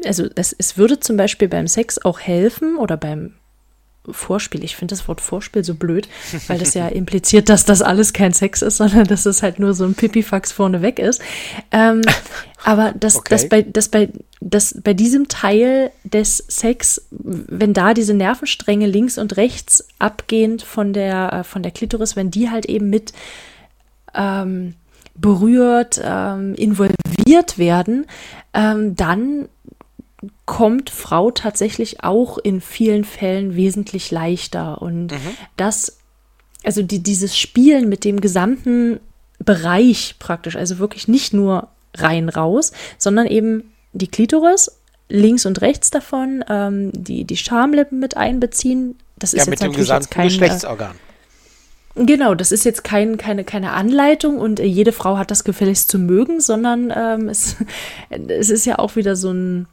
also es, es würde zum Beispiel beim Sex auch helfen oder beim Vorspiel, ich finde das Wort Vorspiel so blöd, weil das ja impliziert, dass das alles kein Sex ist, sondern dass es halt nur so ein Pipifax vorneweg ist. Ähm, aber dass, Okay. dass, bei, dass, bei, dass bei diesem Teil des Sex, wenn da diese Nervenstränge links und rechts abgehend von der, äh, von der Klitoris, wenn die halt eben mit ähm, berührt, ähm, involviert werden, ähm, dann kommt Frau tatsächlich auch in vielen Fällen wesentlich leichter. Und das, also die, dieses Spielen mit dem gesamten Bereich praktisch, also wirklich nicht nur rein raus, sondern eben die Klitoris, links und rechts davon, ähm, die, die Schamlippen mit einbeziehen. Das ist ja jetzt mit dem natürlich jetzt kein, äh, Geschlechtsorgan. Genau, das ist jetzt kein, keine, keine Anleitung und äh, jede Frau hat das gefälligst zu mögen, sondern ähm, es, es ist ja auch wieder so ein,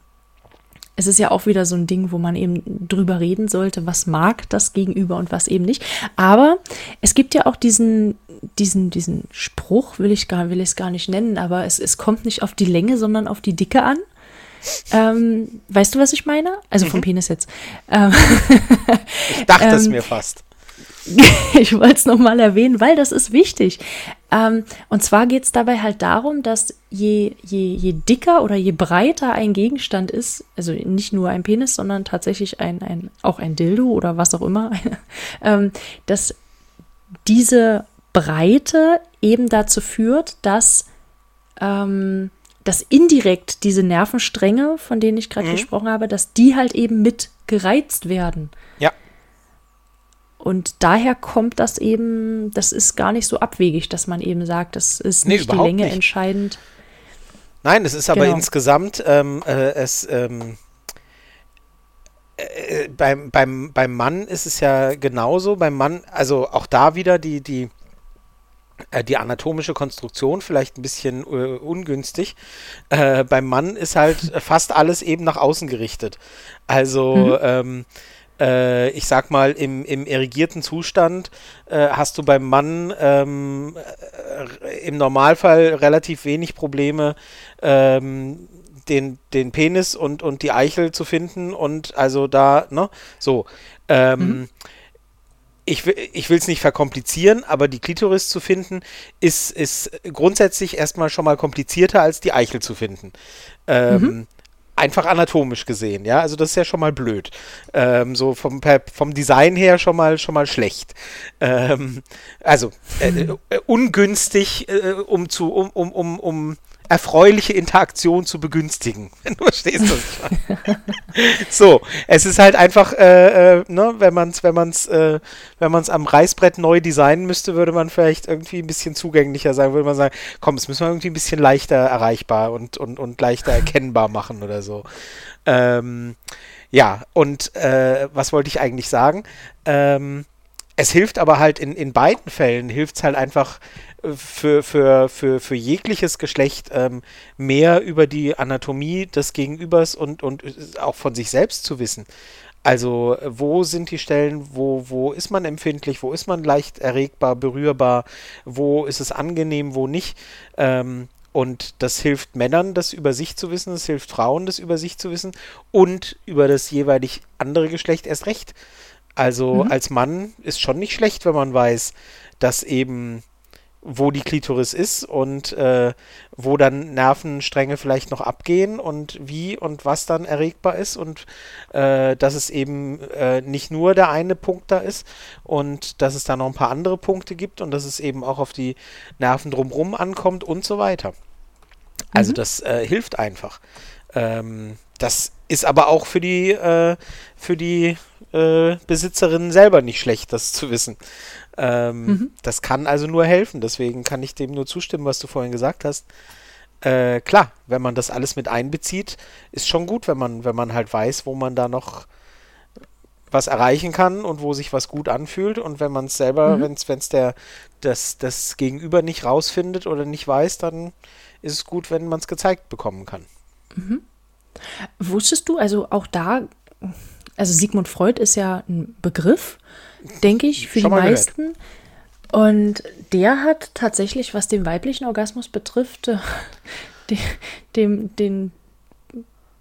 es ist ja auch wieder so ein Ding, wo man eben drüber reden sollte, was mag das Gegenüber und was eben nicht. Aber es gibt ja auch diesen, diesen, diesen Spruch, will ich gar, will ich es gar nicht nennen, aber es, es kommt nicht auf die Länge, sondern auf die Dicke an. Ähm, weißt du, was ich meine? Also vom Penis jetzt. Ähm, Ich dachte es ähm, mir fast. ich wollte es nochmal erwähnen, weil das ist wichtig. Ähm, und zwar geht es dabei halt darum, dass je, je, je dicker oder je breiter ein Gegenstand ist, also nicht nur ein Penis, sondern tatsächlich ein, ein, auch ein Dildo oder was auch immer, ähm, dass diese Breite eben dazu führt, dass, ähm, dass indirekt diese Nervenstränge, von denen ich gerade mhm. gesprochen habe, dass die halt eben mit gereizt werden. Ja. Und daher kommt das eben, das ist gar nicht so abwegig, dass man eben sagt, das ist nee, nicht die Länge nicht. entscheidend. Nein, es ist aber genau. insgesamt, ähm, äh, es, ähm, äh, beim, beim, beim Mann ist es ja genauso. Beim Mann, also auch da wieder die, die, äh, die anatomische Konstruktion vielleicht ein bisschen uh, ungünstig. Äh, beim Mann ist halt fast alles eben nach außen gerichtet. Also mhm. ähm, äh, ich sag mal, im, im erigierten Zustand äh, hast du beim Mann ähm, äh, im Normalfall relativ wenig Probleme, ähm, den, den Penis und, und die Eichel zu finden und also da, ne, so. Ähm, mhm. Ich, ich will es nicht verkomplizieren, aber die Klitoris zu finden, ist, ist grundsätzlich erstmal schon mal komplizierter als die Eichel zu finden. Ähm, mhm einfach anatomisch gesehen, ja, also das ist ja schon mal blöd. Ähm, so vom, vom Design her schon mal schon mal schlecht. Ähm, also äh, äh, ungünstig, äh, um zu um, um, um, um erfreuliche Interaktion zu begünstigen. Wenn du verstehst das. so, es ist halt einfach, äh, äh, ne, wenn man es wenn man's, äh, wenn man's am Reißbrett neu designen müsste, würde man vielleicht irgendwie ein bisschen zugänglicher sein, würde man sagen, komm, das müssen wir irgendwie ein bisschen leichter erreichbar und, und, und leichter erkennbar machen oder so. Ähm, ja, und äh, was wollte ich eigentlich sagen? Ähm, es hilft aber halt in, in beiden Fällen, hilft es halt einfach für, für, für, für jegliches Geschlecht ähm, mehr über die Anatomie des Gegenübers und, und auch von sich selbst zu wissen. Also wo sind die Stellen, wo, wo ist man empfindlich, wo ist man leicht erregbar, berührbar, wo ist es angenehm, wo nicht. Ähm, und das hilft Männern, das über sich zu wissen, das hilft Frauen, das über sich zu wissen und über das jeweilig andere Geschlecht erst recht. Also mhm. als Mann ist schon nicht schlecht, wenn man weiß, dass eben wo die Klitoris ist und äh, wo dann Nervenstränge vielleicht noch abgehen und wie und was dann erregbar ist und äh, dass es eben äh, nicht nur der eine Punkt da ist und dass es da noch ein paar andere Punkte gibt und dass es eben auch auf die Nerven drumherum ankommt und so weiter. Also mhm. das äh, hilft einfach. Ähm, das ist aber auch für die, äh, für die äh, Besitzerinnen selber nicht schlecht, das zu wissen. Ähm, mhm. Das kann also nur helfen. Deswegen kann ich dem nur zustimmen, was du vorhin gesagt hast. Äh, klar, wenn man das alles mit einbezieht, ist schon gut, wenn man, wenn man halt weiß, wo man da noch was erreichen kann und wo sich was gut anfühlt. Und wenn man es selber, mhm. wenn es der das, das Gegenüber nicht rausfindet oder nicht weiß, dann ist es gut, wenn man es gezeigt bekommen kann. Mhm. Wusstest du, also auch da, also Sigmund Freud ist ja ein Begriff, denke ich, für Schon die meisten. Gehört. Und der hat tatsächlich, was den weiblichen Orgasmus betrifft, äh, dem, den,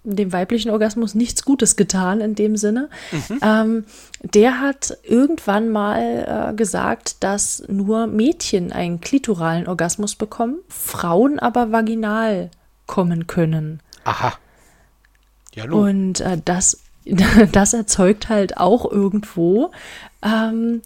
dem weiblichen Orgasmus nichts Gutes getan in dem Sinne. Mhm. Ähm, der hat irgendwann mal äh, gesagt, dass nur Mädchen einen klitoralen Orgasmus bekommen, Frauen aber vaginal kommen können. Aha. Ja, Und äh, das, das erzeugt halt auch irgendwo ähm,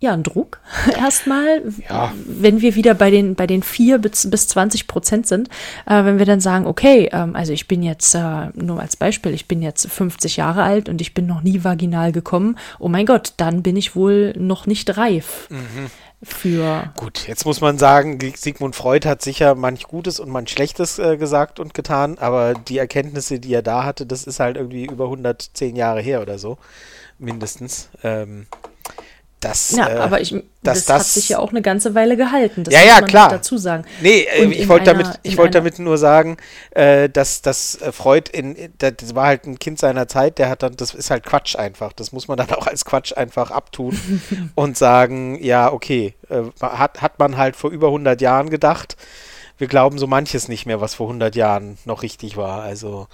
ja, ein Druck erstmal, ja. wenn wir wieder bei den, bei den vier bis, bis 20 Prozent sind, äh, wenn wir dann sagen, okay, ähm, also ich bin jetzt, äh, nur als Beispiel, ich bin jetzt 50 Jahre alt und ich bin noch nie vaginal gekommen, oh mein Gott, dann bin ich wohl noch nicht reif. Mhm für. Gut, jetzt muss man sagen, Sigmund Freud hat sicher manch Gutes und manch Schlechtes äh, gesagt und getan, aber die Erkenntnisse, die er da hatte, das ist halt irgendwie über 110 Jahre her oder so, mindestens. Ähm, das, ja, äh, aber ich, das, das, hat sich ja auch eine ganze Weile gehalten. Das ja, ja, klar. dazu sagen. Nee, äh, Und ich wollte damit, ich wollte damit nur sagen, äh, dass, dass äh, Freud in, das war halt ein Kind seiner Zeit, der hat dann, das ist halt Quatsch einfach. Das muss man dann auch als Quatsch einfach abtun und sagen, ja, okay, äh, hat, hat man halt vor über 100 Jahren gedacht. Wir glauben so manches nicht mehr, was vor 100 Jahren noch richtig war. Also,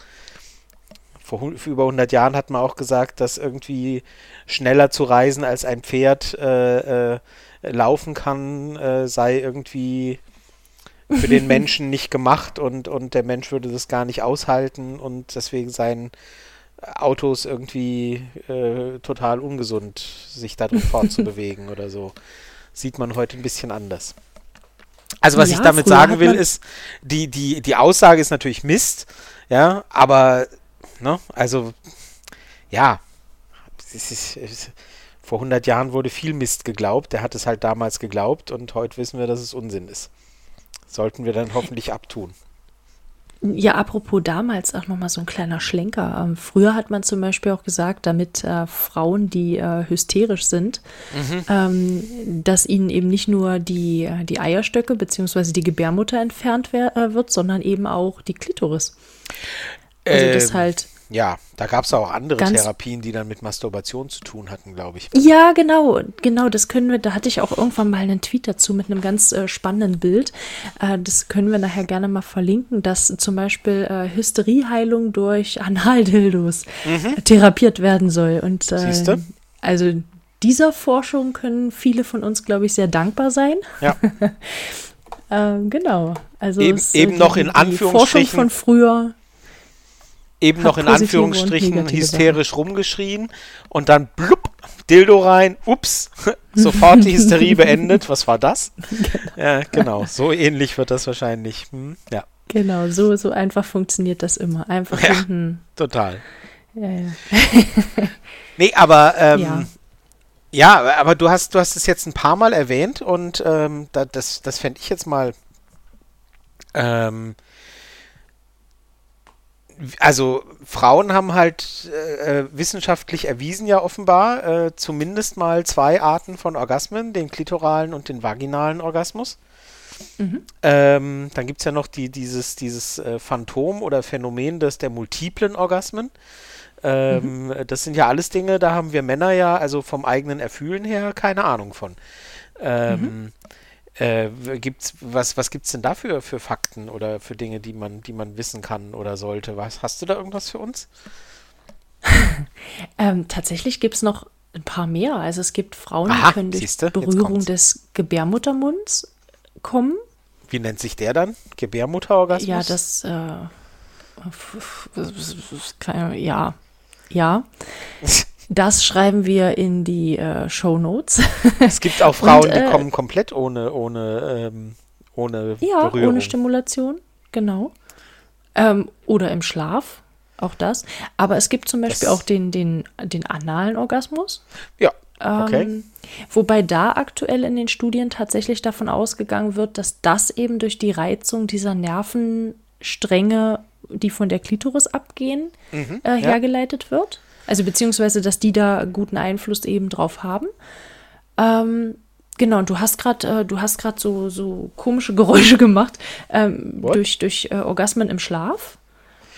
vor, vor über 100 Jahren hat man auch gesagt, dass irgendwie schneller zu reisen als ein Pferd äh, äh, laufen kann, äh, sei irgendwie für den Menschen nicht gemacht und, und der Mensch würde das gar nicht aushalten und deswegen seien Autos irgendwie äh, total ungesund, sich darin fortzubewegen oder so. sieht man heute ein bisschen anders. Also was Ja, ich damit sagen will, ist, die, die, die Aussage ist natürlich Mist, ja, aber, ne, also, ja, es ist, es vor 100 Jahren wurde viel Mist geglaubt, der hat es halt damals geglaubt und heute wissen wir, dass es Unsinn ist. Sollten wir dann hoffentlich abtun. Ja, apropos damals auch nochmal so ein kleiner Schlenker. Ähm, früher hat man zum Beispiel auch gesagt, damit äh, Frauen, die äh, hysterisch sind, ähm, dass ihnen eben nicht nur die, äh, die Eierstöcke bzw. die Gebärmutter entfernt wer äh, wird, sondern eben auch die Klitoris. Also das Ähm, halt. Ja, da gab es auch andere Therapien, die dann mit Masturbation zu tun hatten, glaube ich. Ja, genau, genau, das können wir, da hatte ich auch irgendwann mal einen Tweet dazu mit einem ganz äh, spannenden Bild. Äh, das können wir nachher gerne mal verlinken, dass zum Beispiel äh, Hysterieheilung durch Analdildos äh, therapiert werden soll. Und äh, Mhm. Also dieser Forschung können viele von uns, glaube ich, sehr dankbar sein. Ja. Ähm, genau. Also Eben- eben die- noch in die Forschung Anführungsstrichen- von früher. Eben noch in Anführungsstrichen hysterisch rumgeschrien und dann blub, Dildo rein, ups, sofort die Hysterie beendet. Was war das? Ja, genau, so ähnlich wird das wahrscheinlich. Hm, ja, Genau, so, so einfach funktioniert das immer. Einfach Ja. hinten. total. Ja, ja. Nee, aber ähm, Ja. ja. aber du hast, du hast es jetzt ein paar Mal erwähnt und ähm, da, das, das fände ich jetzt mal ähm, also Frauen haben halt äh, äh, wissenschaftlich erwiesen ja offenbar äh, zumindest mal zwei Arten von Orgasmen, den klitoralen und den vaginalen Orgasmus. Ähm, dann gibt es ja noch die, dieses, dieses äh, Phantom oder Phänomen des der multiplen Orgasmen. Ähm, Das sind ja alles Dinge, da haben wir Männer ja, also vom eigenen Erfühlen her, keine Ahnung von. Ähm, äh, gibt's, was was gibt es denn dafür für Fakten oder für Dinge, die man, die man wissen kann oder sollte? Was, hast du da irgendwas für uns? Ähm, tatsächlich gibt es noch ein paar mehr. Also es gibt Frauen, Aha, die können durch siehste, Berührung des Gebärmuttermunds kommen. Wie nennt sich der dann? Gebärmutterorgasmus? Ja, das, äh, ja, ja. Das schreiben wir in die äh, Show Notes. es gibt auch Frauen, die äh, kommen komplett ohne, ohne, ähm, ohne ja, Berührung. ohne Stimulation, genau. Ähm, oder im Schlaf, auch das. Aber es gibt zum Beispiel Das- auch den, den, den analen Orgasmus. Ja, okay. Ähm, wobei da aktuell in den Studien tatsächlich davon ausgegangen wird, dass das eben durch die Reizung dieser Nervenstränge, die von der Klitoris abgehen, äh, Mhm, ja. hergeleitet wird. Also beziehungsweise, dass die da guten Einfluss eben drauf haben. Ähm, genau, und du hast gerade, äh, du hast gerade so, so komische Geräusche gemacht ähm, durch, durch äh, Orgasmen im Schlaf.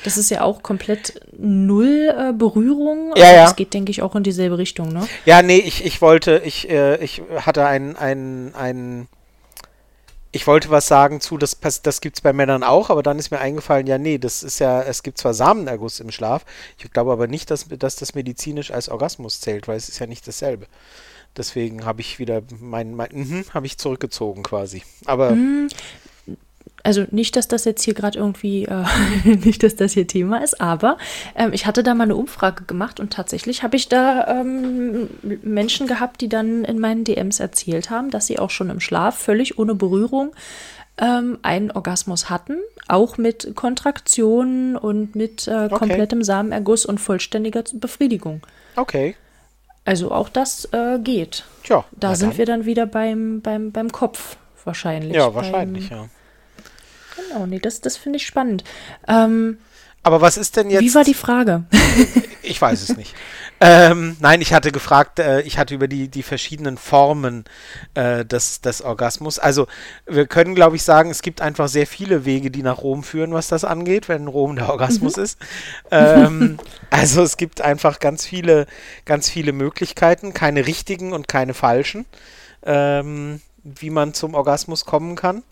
Das ist ja auch komplett null äh, Berührung. Ja, ja. Das geht, denke ich, auch in dieselbe Richtung, ne? Ja, nee, ich, ich wollte, ich, äh, ich hatte ein, ein, ein, ich wollte was sagen zu, das, das gibt's bei Männern auch, aber dann ist mir eingefallen, ja, nee, das ist ja, es gibt zwar Samenerguss im Schlaf, ich glaube aber nicht, dass, dass das medizinisch als Orgasmus zählt, weil es ist ja nicht dasselbe. Deswegen habe ich wieder mein, mein mhm, habe ich zurückgezogen quasi. Aber Mhm. Also nicht, dass das jetzt hier gerade irgendwie, äh, nicht, dass das hier Thema ist, aber ähm, ich hatte da mal eine Umfrage gemacht und tatsächlich habe ich da ähm, Menschen gehabt, die dann in meinen DMs erzählt haben, dass sie auch schon im Schlaf völlig ohne Berührung ähm, einen Orgasmus hatten, auch mit Kontraktionen und mit äh, komplettem Samenerguss und vollständiger Befriedigung. okay. Also auch das äh, geht. Tja, Da sind dann. wir dann wieder beim, beim, beim Kopf wahrscheinlich. Ja, beim, wahrscheinlich, ja. Genau, nee, das, das finde ich spannend. Ähm, Aber was ist denn jetzt? wie war die Frage? Ich weiß es nicht. ähm, nein, ich hatte gefragt, äh, ich hatte über die, die verschiedenen Formen äh, des, des Orgasmus. Also wir können, glaube ich, sagen, es gibt einfach sehr viele Wege, die nach Rom führen, was das angeht, wenn Rom der Orgasmus ist. Ähm, also es gibt einfach ganz viele, ganz viele Möglichkeiten, keine richtigen und keine falschen, ähm, wie man zum Orgasmus kommen kann.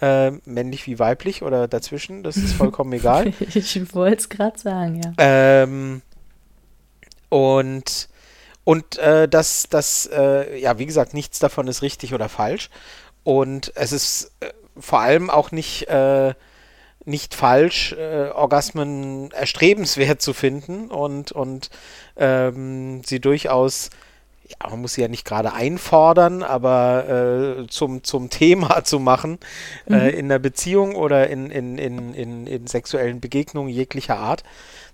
Äh, männlich wie weiblich oder dazwischen, das ist vollkommen egal. ich wollte es gerade sagen, ja. Ähm, und und äh, das, das äh, ja, wie gesagt, nichts davon ist richtig oder falsch. Und es ist äh, vor allem auch nicht, äh, nicht falsch, äh, Orgasmen erstrebenswert zu finden und, und ähm, sie durchaus ja, man muss sie ja nicht gerade einfordern, aber äh, zum, zum Thema zu machen äh, mhm. äh, in der Beziehung oder in, in, in, in, in sexuellen Begegnungen jeglicher Art,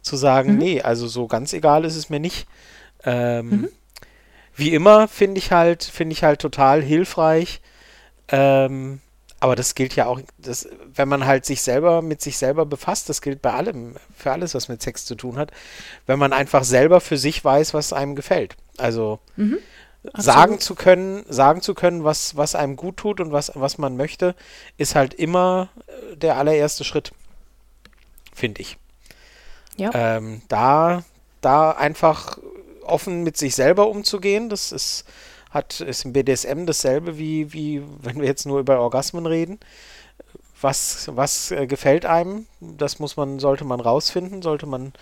zu sagen, mhm. nee, also so ganz egal ist es mir nicht. Ähm, mhm. Wie immer finde ich halt, finde ich halt total hilfreich. Ähm, aber das gilt ja auch, das, wenn man halt sich selber mit sich selber befasst, das gilt bei allem, für alles, was mit Sex zu tun hat, wenn man einfach selber für sich weiß, was einem gefällt. Also mhm, sagen zu können, sagen zu können, was, was einem gut tut und was, was man möchte, ist halt immer äh, der allererste Schritt, finde ich. Ja. Ähm, da, da einfach offen mit sich selber umzugehen, das ist hat, ist im BDSM dasselbe wie, wie wenn wir jetzt nur über Orgasmen reden. Was, was äh, gefällt einem, das muss man, sollte man rausfinden, sollte man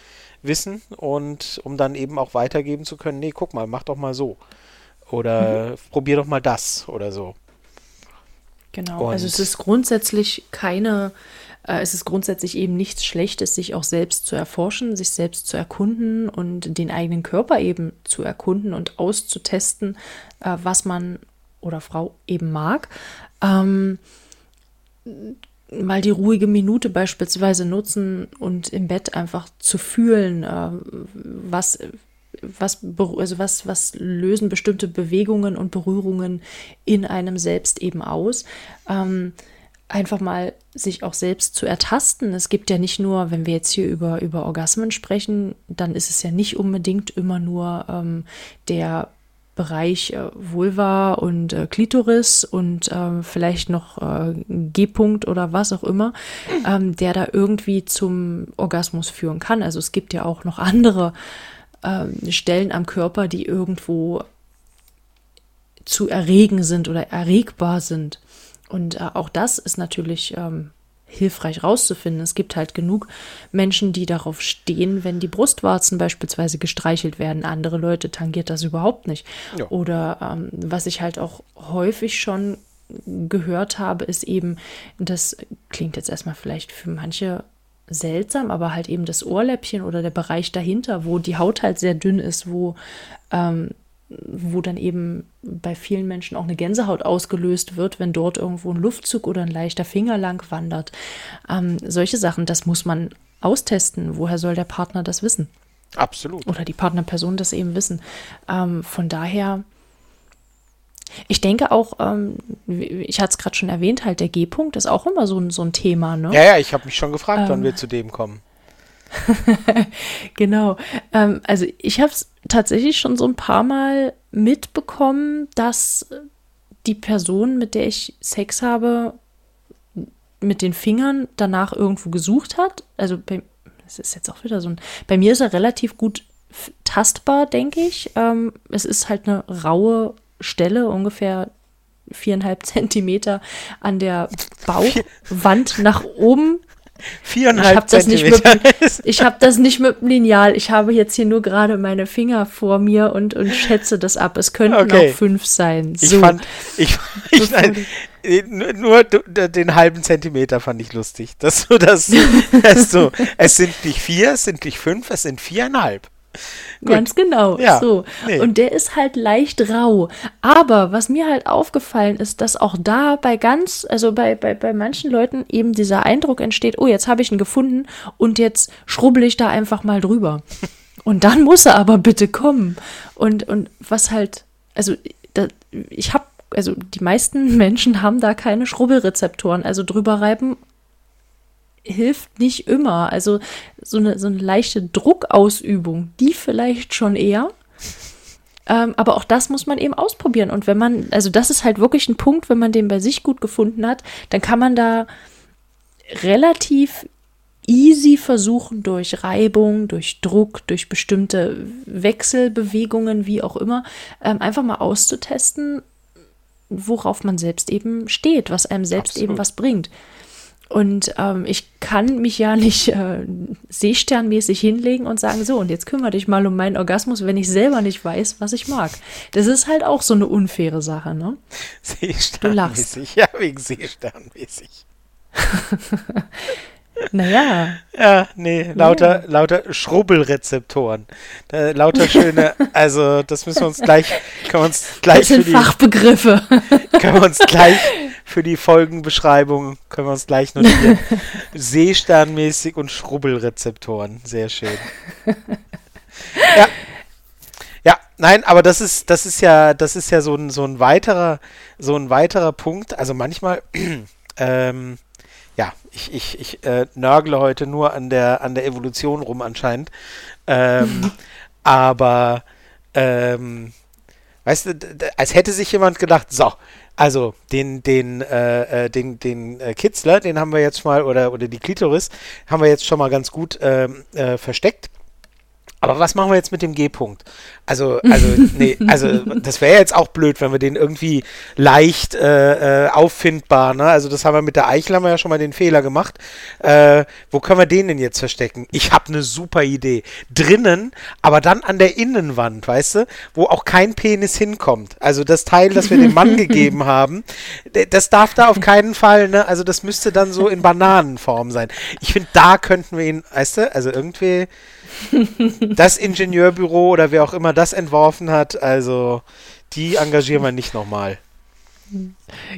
wissen und um dann eben auch weitergeben zu können, nee, guck mal, mach doch mal so. Oder mhm. probier doch mal das oder so. Genau, und also es ist grundsätzlich keine äh, es ist grundsätzlich eben nichts Schlechtes, sich auch selbst zu erforschen, sich selbst zu erkunden und den eigenen Körper eben zu erkunden und auszutesten, äh, was man oder Frau eben mag. Ähm, mal die ruhige Minute beispielsweise nutzen und im Bett einfach zu fühlen, äh, was was, also was, was lösen bestimmte Bewegungen und Berührungen in einem selbst eben aus. Ähm, einfach mal sich auch selbst zu ertasten. Es gibt ja nicht nur, wenn wir jetzt hier über, über Orgasmen sprechen, dann ist es ja nicht unbedingt immer nur ähm, der Bereich äh, Vulva und äh, Klitoris und äh, vielleicht noch äh, G-Punkt oder was auch immer, ähm, der da irgendwie zum Orgasmus führen kann. Also es gibt ja auch noch andere ähm, Stellen am Körper, die irgendwo zu erregen sind oder erregbar sind. Und äh, auch das ist natürlich ähm, hilfreich rauszufinden. Es gibt halt genug Menschen, die darauf stehen, wenn die Brustwarzen beispielsweise gestreichelt werden. Andere Leute tangiert das überhaupt nicht. Ja. Oder ähm, was ich halt auch häufig schon gehört habe, ist eben, das klingt jetzt erstmal vielleicht für manche seltsam, aber halt eben das Ohrläppchen oder der Bereich dahinter, wo die Haut halt sehr dünn ist, wo ähm, wo dann eben bei vielen Menschen auch eine Gänsehaut ausgelöst wird, wenn dort irgendwo ein Luftzug oder ein leichter Finger lang wandert. Ähm, solche Sachen, das muss man austesten. Woher soll der Partner das wissen? Absolut. Oder die Partnerperson das eben wissen. Ähm, von daher, ich denke auch, ähm, ich hatte es gerade schon erwähnt, halt der G-Punkt ist auch immer so ein, so ein Thema. Ne? Ja, ja, ich habe mich schon gefragt, wann ähm. wir zu dem kommen. genau. Ähm, also ich habe es tatsächlich schon so ein paar Mal mitbekommen, dass die Person, mit der ich Sex habe, mit den Fingern danach irgendwo gesucht hat. Also bei, das ist jetzt auch wieder so ein. Bei mir ist er relativ gut tastbar, denke ich. Ähm, es ist halt eine raue Stelle, ungefähr viereinhalb Zentimeter an der Bauchwand nach oben Viereinhalb ich Zentimeter. Mit, ich habe das nicht mit dem Lineal. Ich habe jetzt hier nur gerade meine Finger vor mir und, und schätze das ab. Es könnten okay. auch fünf sein. So. Ich fand, ich, ich nein, nur den halben Zentimeter fand ich lustig. Dass du das, dass du, es sind nicht vier, es sind nicht fünf, es sind viereinhalb. Ganz genau. Ja, so. Nee. Und der ist halt leicht rau. Aber was mir halt aufgefallen ist, dass auch da bei ganz, also bei, bei, bei manchen Leuten eben dieser Eindruck entsteht, oh, jetzt habe ich ihn gefunden und jetzt schrubbel ich da einfach mal drüber. Und dann muss er aber bitte kommen. Und, und was halt, also da, ich habe, also die meisten Menschen haben da keine Schrubbelrezeptoren. Also drüber reiben hilft nicht immer. Also so eine, so eine leichte Druckausübung, die vielleicht schon eher. Ähm, aber auch das muss man eben ausprobieren. Und wenn man, also das ist halt wirklich ein Punkt, wenn man den bei sich gut gefunden hat, dann kann man da relativ easy versuchen, durch Reibung, durch Druck, durch bestimmte Wechselbewegungen, wie auch immer, ähm, einfach mal auszutesten, worauf man selbst eben steht, was einem selbst Absolut. eben was bringt. Und ähm, ich kann mich ja nicht äh, seesternmäßig hinlegen und sagen, so, und jetzt kümmere dich mal um meinen Orgasmus, wenn ich selber nicht weiß, was ich mag. Das ist halt auch so eine unfaire Sache, ne? Seesternmäßig, ja, wegen Seesternmäßig. Naja. Ja, nee, lauter, ja. lauter Schrubbelrezeptoren. Da, lauter schöne, also das müssen wir uns gleich, können wir uns gleich das sind die, Fachbegriffe. Können wir uns gleich für die Folgenbeschreibung, können wir uns gleich notieren. Seesternmäßig und Schrubbelrezeptoren. Sehr schön. Ja. Ja, nein, aber das ist, das ist ja, das ist ja so ein, so ein weiterer, so ein weiterer Punkt. Also manchmal, ähm, ja, ich, ich, ich äh, nörgle heute nur an der, an der Evolution rum anscheinend. Ähm, aber, ähm, weißt du, als hätte sich jemand gedacht, so, also den, den, äh, äh, den, den äh, Kitzler, den haben wir jetzt mal, oder, oder die Klitoris, haben wir jetzt schon mal ganz gut ähm, äh, versteckt. Aber was machen wir jetzt mit dem G-Punkt? Also, also, nee, also das wäre jetzt auch blöd, wenn wir den irgendwie leicht äh, äh, auffindbar, ne? Also das haben wir mit der Eichel haben wir ja schon mal den Fehler gemacht. Äh, wo können wir den denn jetzt verstecken? Ich habe eine super Idee. Drinnen, aber dann an der Innenwand, weißt du, wo auch kein Penis hinkommt. Also das Teil, das wir dem Mann gegeben haben, das darf da auf keinen Fall, ne? Also das müsste dann so in Bananenform sein. Ich finde, da könnten wir ihn, weißt du, also irgendwie das Ingenieurbüro oder wer auch immer das entworfen hat, also die engagieren wir nicht nochmal.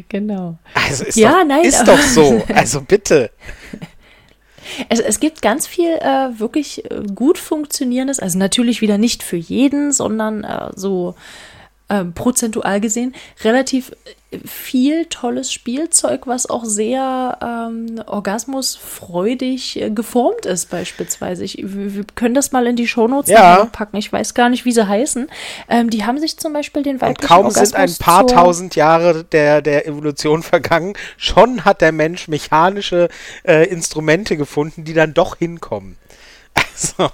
Genau. Also ist, ja, doch, nein, ist doch so. Also bitte. Es, es gibt ganz viel äh, wirklich äh, gut funktionierendes, also natürlich wieder nicht für jeden, sondern äh, so äh, prozentual gesehen relativ viel tolles Spielzeug, was auch sehr ähm, orgasmusfreudig äh, geformt ist, beispielsweise. Ich, wir können das mal in die Shownotes ja. packen. Ich weiß gar nicht, wie sie heißen. Ähm, die haben sich zum Beispiel den weiblichen Und kaum Orgasmus sind ein paar tausend Jahre der, der Evolution vergangen, schon hat der Mensch mechanische äh, Instrumente gefunden, die dann doch hinkommen. Also.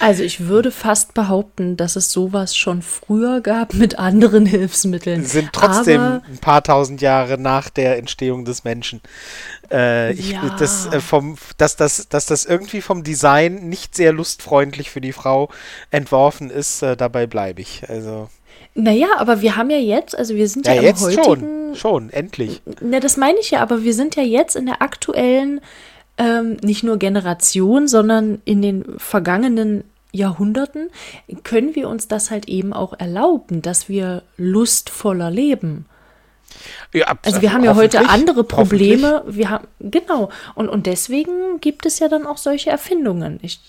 Also ich würde fast behaupten, dass es sowas schon früher gab mit anderen Hilfsmitteln. Sind trotzdem Aber ein paar tausend Jahre nach der Entstehung des Menschen. Äh, ich, ja. das, äh, vom, dass, das, dass das irgendwie vom Design nicht sehr lustfreundlich für die Frau entworfen ist, äh, dabei bleibe ich. Also. Naja, aber wir haben ja jetzt, also wir sind ja, ja jetzt heutigen, schon, schon, endlich. Na, das meine ich ja, aber wir sind ja jetzt in der aktuellen ähm, nicht nur Generation, sondern in den vergangenen Jahrhunderten können wir uns das halt eben auch erlauben, dass wir lustvoller leben. Ja, also wir haben ja heute andere Probleme. Wir haben genau und und deswegen gibt es ja dann auch solche Erfindungen. Ich,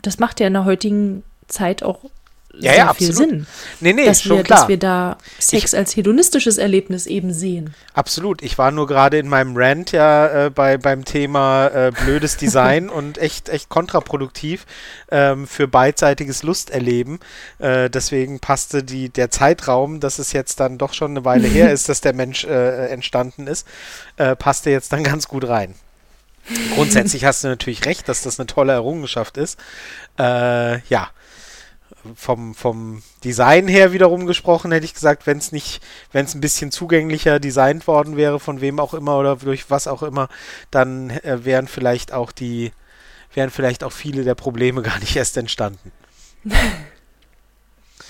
das macht ja in der heutigen Zeit auch ja, sehr ja, viel absolut. Sinn. Nee, nee, dass wir. Dass wir da Sex ich, als hedonistisches Erlebnis eben sehen. Absolut. Ich war nur gerade in meinem Rant ja äh, bei, beim Thema äh, blödes Design und echt, echt kontraproduktiv ähm, für beidseitiges Lusterleben. Äh, deswegen passte die, der Zeitraum, dass es jetzt dann doch schon eine Weile her ist, dass der Mensch äh, entstanden ist, äh, passte jetzt dann ganz gut rein. Grundsätzlich hast du natürlich recht, dass das eine tolle Errungenschaft ist. Äh, ja, vom, vom Design her wiederum gesprochen, hätte ich gesagt, wenn es nicht, wenn es ein bisschen zugänglicher designt worden wäre, von wem auch immer oder durch was auch immer, dann äh, wären vielleicht auch die, wären vielleicht auch viele der Probleme gar nicht erst entstanden.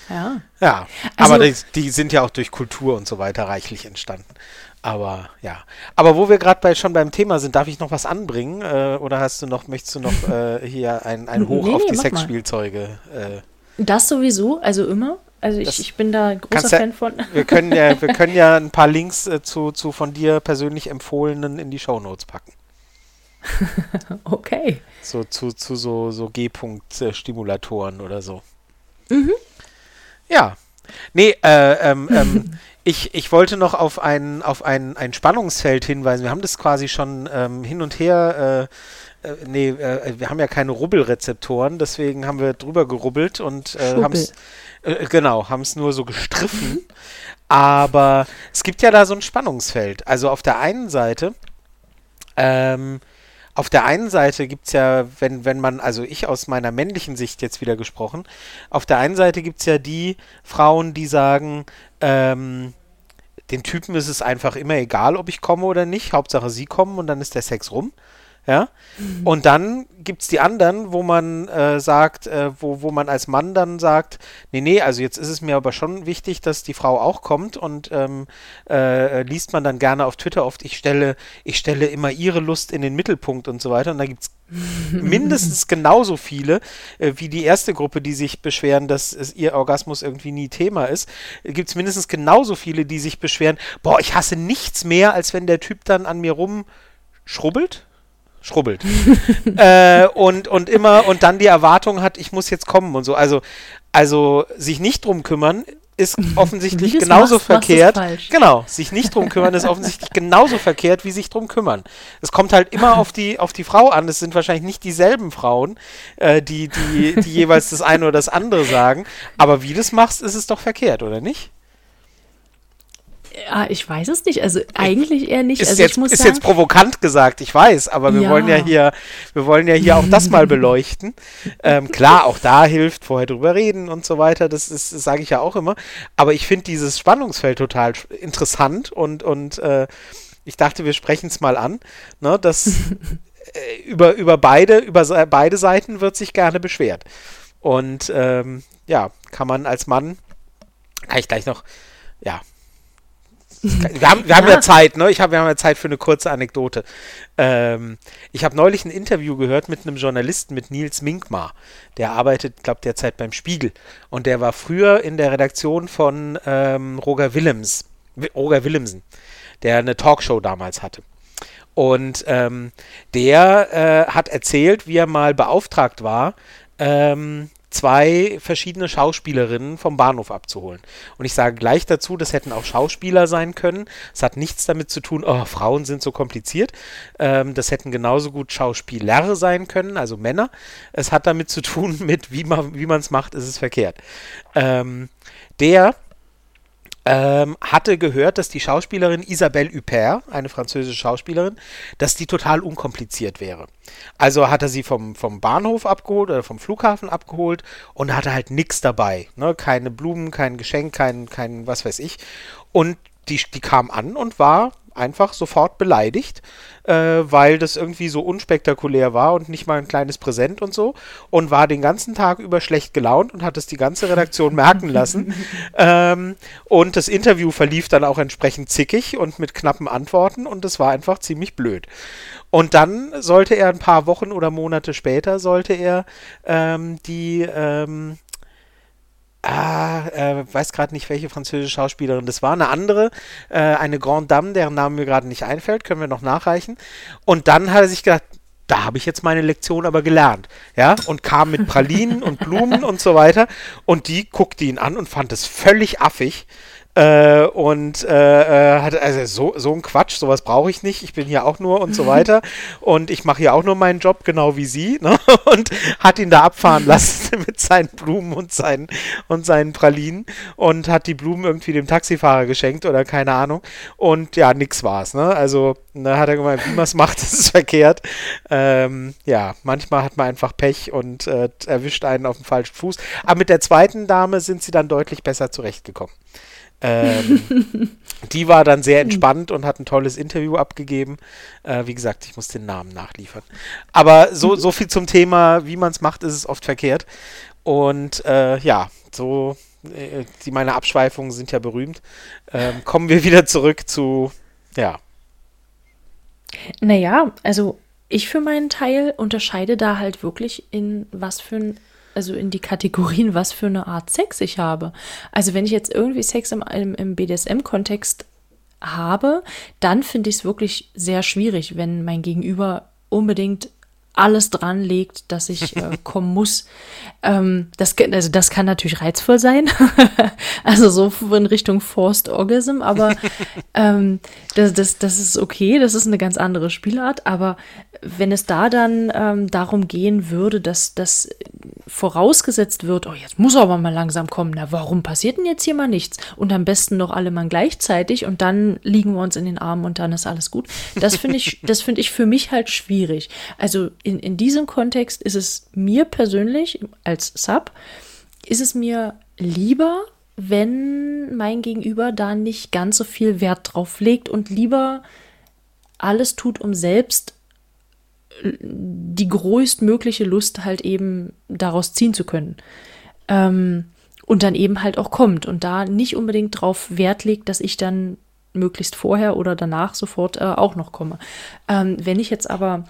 Ja. Ja, also, aber die, die, sind ja auch durch Kultur und so weiter reichlich entstanden. Aber ja. Aber wo wir gerade bei, schon beim Thema sind, darf ich noch was anbringen? Äh, oder hast du noch, möchtest du noch äh, hier ein, ein Hoch nee, auf die Sexspielzeuge äh, das sowieso, also immer. Also ich, ich bin da großer Fan von. Wir können ja, wir können ja ein paar Links äh, zu, zu von dir persönlich empfohlenen in die Shownotes packen. okay. So zu, zu so, so G-Punkt-Stimulatoren oder so. Mhm. Ja. Nee, äh, ähm, ähm, ich, ich wollte noch auf ein, auf ein, ein Spannungsfeld hinweisen. Wir haben das quasi schon ähm, hin und her äh, äh, nee, äh, wir haben ja keine Rubbelrezeptoren, deswegen haben wir drüber gerubbelt und äh, haben es, äh, genau, haben es nur so gestriffen. Aber es gibt ja da so ein Spannungsfeld. Also auf der einen Seite, ähm, auf der einen Seite gibt es ja, wenn, wenn man, also ich aus meiner männlichen Sicht jetzt wieder gesprochen, auf der einen Seite gibt es ja die Frauen, die sagen, ähm, den Typen ist es einfach immer egal, ob ich komme oder nicht. Hauptsache sie kommen und dann ist der Sex rum. Ja. Und dann gibt es die anderen, wo man äh, sagt, äh, wo, wo man als Mann dann sagt, nee, nee, also jetzt ist es mir aber schon wichtig, dass die Frau auch kommt und ähm, äh, liest man dann gerne auf Twitter oft, ich stelle, ich stelle immer ihre Lust in den Mittelpunkt und so weiter. Und da gibt es mindestens genauso viele äh, wie die erste Gruppe, die sich beschweren, dass es ihr Orgasmus irgendwie nie Thema ist. Gibt es mindestens genauso viele, die sich beschweren, boah, ich hasse nichts mehr, als wenn der Typ dann an mir rumschrubbelt schrubbelt. äh, und, und immer, und dann die Erwartung hat, ich muss jetzt kommen und so. Also, also sich nicht drum kümmern, ist offensichtlich genauso machst, verkehrt. Machst genau, sich nicht drum kümmern ist offensichtlich genauso verkehrt, wie sich drum kümmern. Es kommt halt immer auf die, auf die Frau an. Es sind wahrscheinlich nicht dieselben Frauen, äh, die, die, die jeweils das eine oder das andere sagen. Aber wie du es machst, ist es doch verkehrt, oder nicht? Ja, ich weiß es nicht. Also eigentlich eher nicht. Ist, also jetzt, ist sagen, jetzt provokant gesagt, ich weiß, aber wir ja. wollen ja hier, wir wollen ja hier auch das mal beleuchten. Ähm, klar, auch da hilft vorher drüber reden und so weiter. Das ist, sage ich ja auch immer. Aber ich finde dieses Spannungsfeld total interessant und, und äh, ich dachte, wir sprechen es mal an, ne, dass äh, über, über beide, über beide Seiten wird sich gerne beschwert. Und ähm, ja, kann man als Mann, kann ich gleich noch, ja, wir haben, wir haben ja. Zeit, ne? Ich hab, wir haben ja Zeit für eine kurze Anekdote. Ähm, ich habe neulich ein Interview gehört mit einem Journalisten, mit Nils Minkmar. Der arbeitet, glaube derzeit beim Spiegel. Und der war früher in der Redaktion von ähm, Roger Willems, Roger Willemsen, der eine Talkshow damals hatte. Und ähm, der äh, hat erzählt, wie er mal beauftragt war, ähm, zwei verschiedene Schauspielerinnen vom Bahnhof abzuholen. Und ich sage gleich dazu, das hätten auch Schauspieler sein können. Es hat nichts damit zu tun, oh, Frauen sind so kompliziert. Ähm, das hätten genauso gut Schauspieler sein können, also Männer. Es hat damit zu tun, mit wie man es macht, ist es verkehrt. Ähm, der ähm, hatte gehört, dass die Schauspielerin Isabelle Huppert, eine französische Schauspielerin, dass die total unkompliziert wäre. Also hat er sie vom, vom Bahnhof abgeholt oder vom Flughafen abgeholt und hatte halt nichts dabei. Ne? Keine Blumen, kein Geschenk, kein, kein was weiß ich. Und die, die kam an und war einfach sofort beleidigt, äh, weil das irgendwie so unspektakulär war und nicht mal ein kleines Präsent und so und war den ganzen Tag über schlecht gelaunt und hat es die ganze Redaktion merken lassen. Ähm, und das Interview verlief dann auch entsprechend zickig und mit knappen Antworten und es war einfach ziemlich blöd. Und dann sollte er ein paar Wochen oder Monate später, sollte er ähm, die ähm, ah, äh, weiß gerade nicht, welche französische Schauspielerin das war, eine andere, äh, eine Grande Dame, deren Name mir gerade nicht einfällt, können wir noch nachreichen. Und dann hat er sich gedacht, da habe ich jetzt meine Lektion aber gelernt, ja, und kam mit Pralinen und Blumen und so weiter. Und die guckte ihn an und fand es völlig affig äh, und äh, äh, hat also so, so ein Quatsch, sowas brauche ich nicht. Ich bin hier auch nur und so weiter. und ich mache hier auch nur meinen Job, genau wie sie. Ne? Und hat ihn da abfahren lassen mit seinen Blumen und seinen, und seinen Pralinen und hat die Blumen irgendwie dem Taxifahrer geschenkt oder keine Ahnung. Und ja, nix war's. Ne? Also, da hat er gemeint, wie man es macht, das ist verkehrt. Ähm, ja, manchmal hat man einfach Pech und äh, erwischt einen auf dem falschen Fuß. Aber mit der zweiten Dame sind sie dann deutlich besser zurechtgekommen. Ähm, die war dann sehr entspannt und hat ein tolles Interview abgegeben. Äh, wie gesagt, ich muss den Namen nachliefern. Aber so, so viel zum Thema, wie man es macht, ist es oft verkehrt. Und äh, ja, so, äh, die, meine Abschweifungen sind ja berühmt. Ähm, kommen wir wieder zurück zu, ja. Naja, also ich für meinen Teil unterscheide da halt wirklich in was für ein also in die Kategorien, was für eine Art Sex ich habe. Also wenn ich jetzt irgendwie Sex im, im, BDSM-Kontext habe, dann finde ich es wirklich sehr schwierig, wenn mein Gegenüber unbedingt alles dran legt, dass ich äh, kommen muss. Ähm, das, also das kann natürlich reizvoll sein, also so in Richtung Forced Orgasm, aber ähm, das, das, das ist okay, das ist eine ganz andere Spielart, aber wenn es da dann ähm, darum gehen würde, dass das vorausgesetzt wird, oh, jetzt muss er aber mal langsam kommen, na, warum passiert denn jetzt hier mal nichts? Und am besten noch alle mal gleichzeitig und dann liegen wir uns in den Armen und dann ist alles gut. Das finde ich, das finde ich für mich halt schwierig. Also in, in diesem Kontext ist es mir persönlich als Sub, ist es mir lieber, wenn mein Gegenüber da nicht ganz so viel Wert drauf legt und lieber alles tut, um selbst die größtmögliche Lust halt eben daraus ziehen zu können. Ähm, und dann eben halt auch kommt und da nicht unbedingt drauf Wert legt, dass ich dann möglichst vorher oder danach sofort äh, auch noch komme. Ähm, wenn ich jetzt aber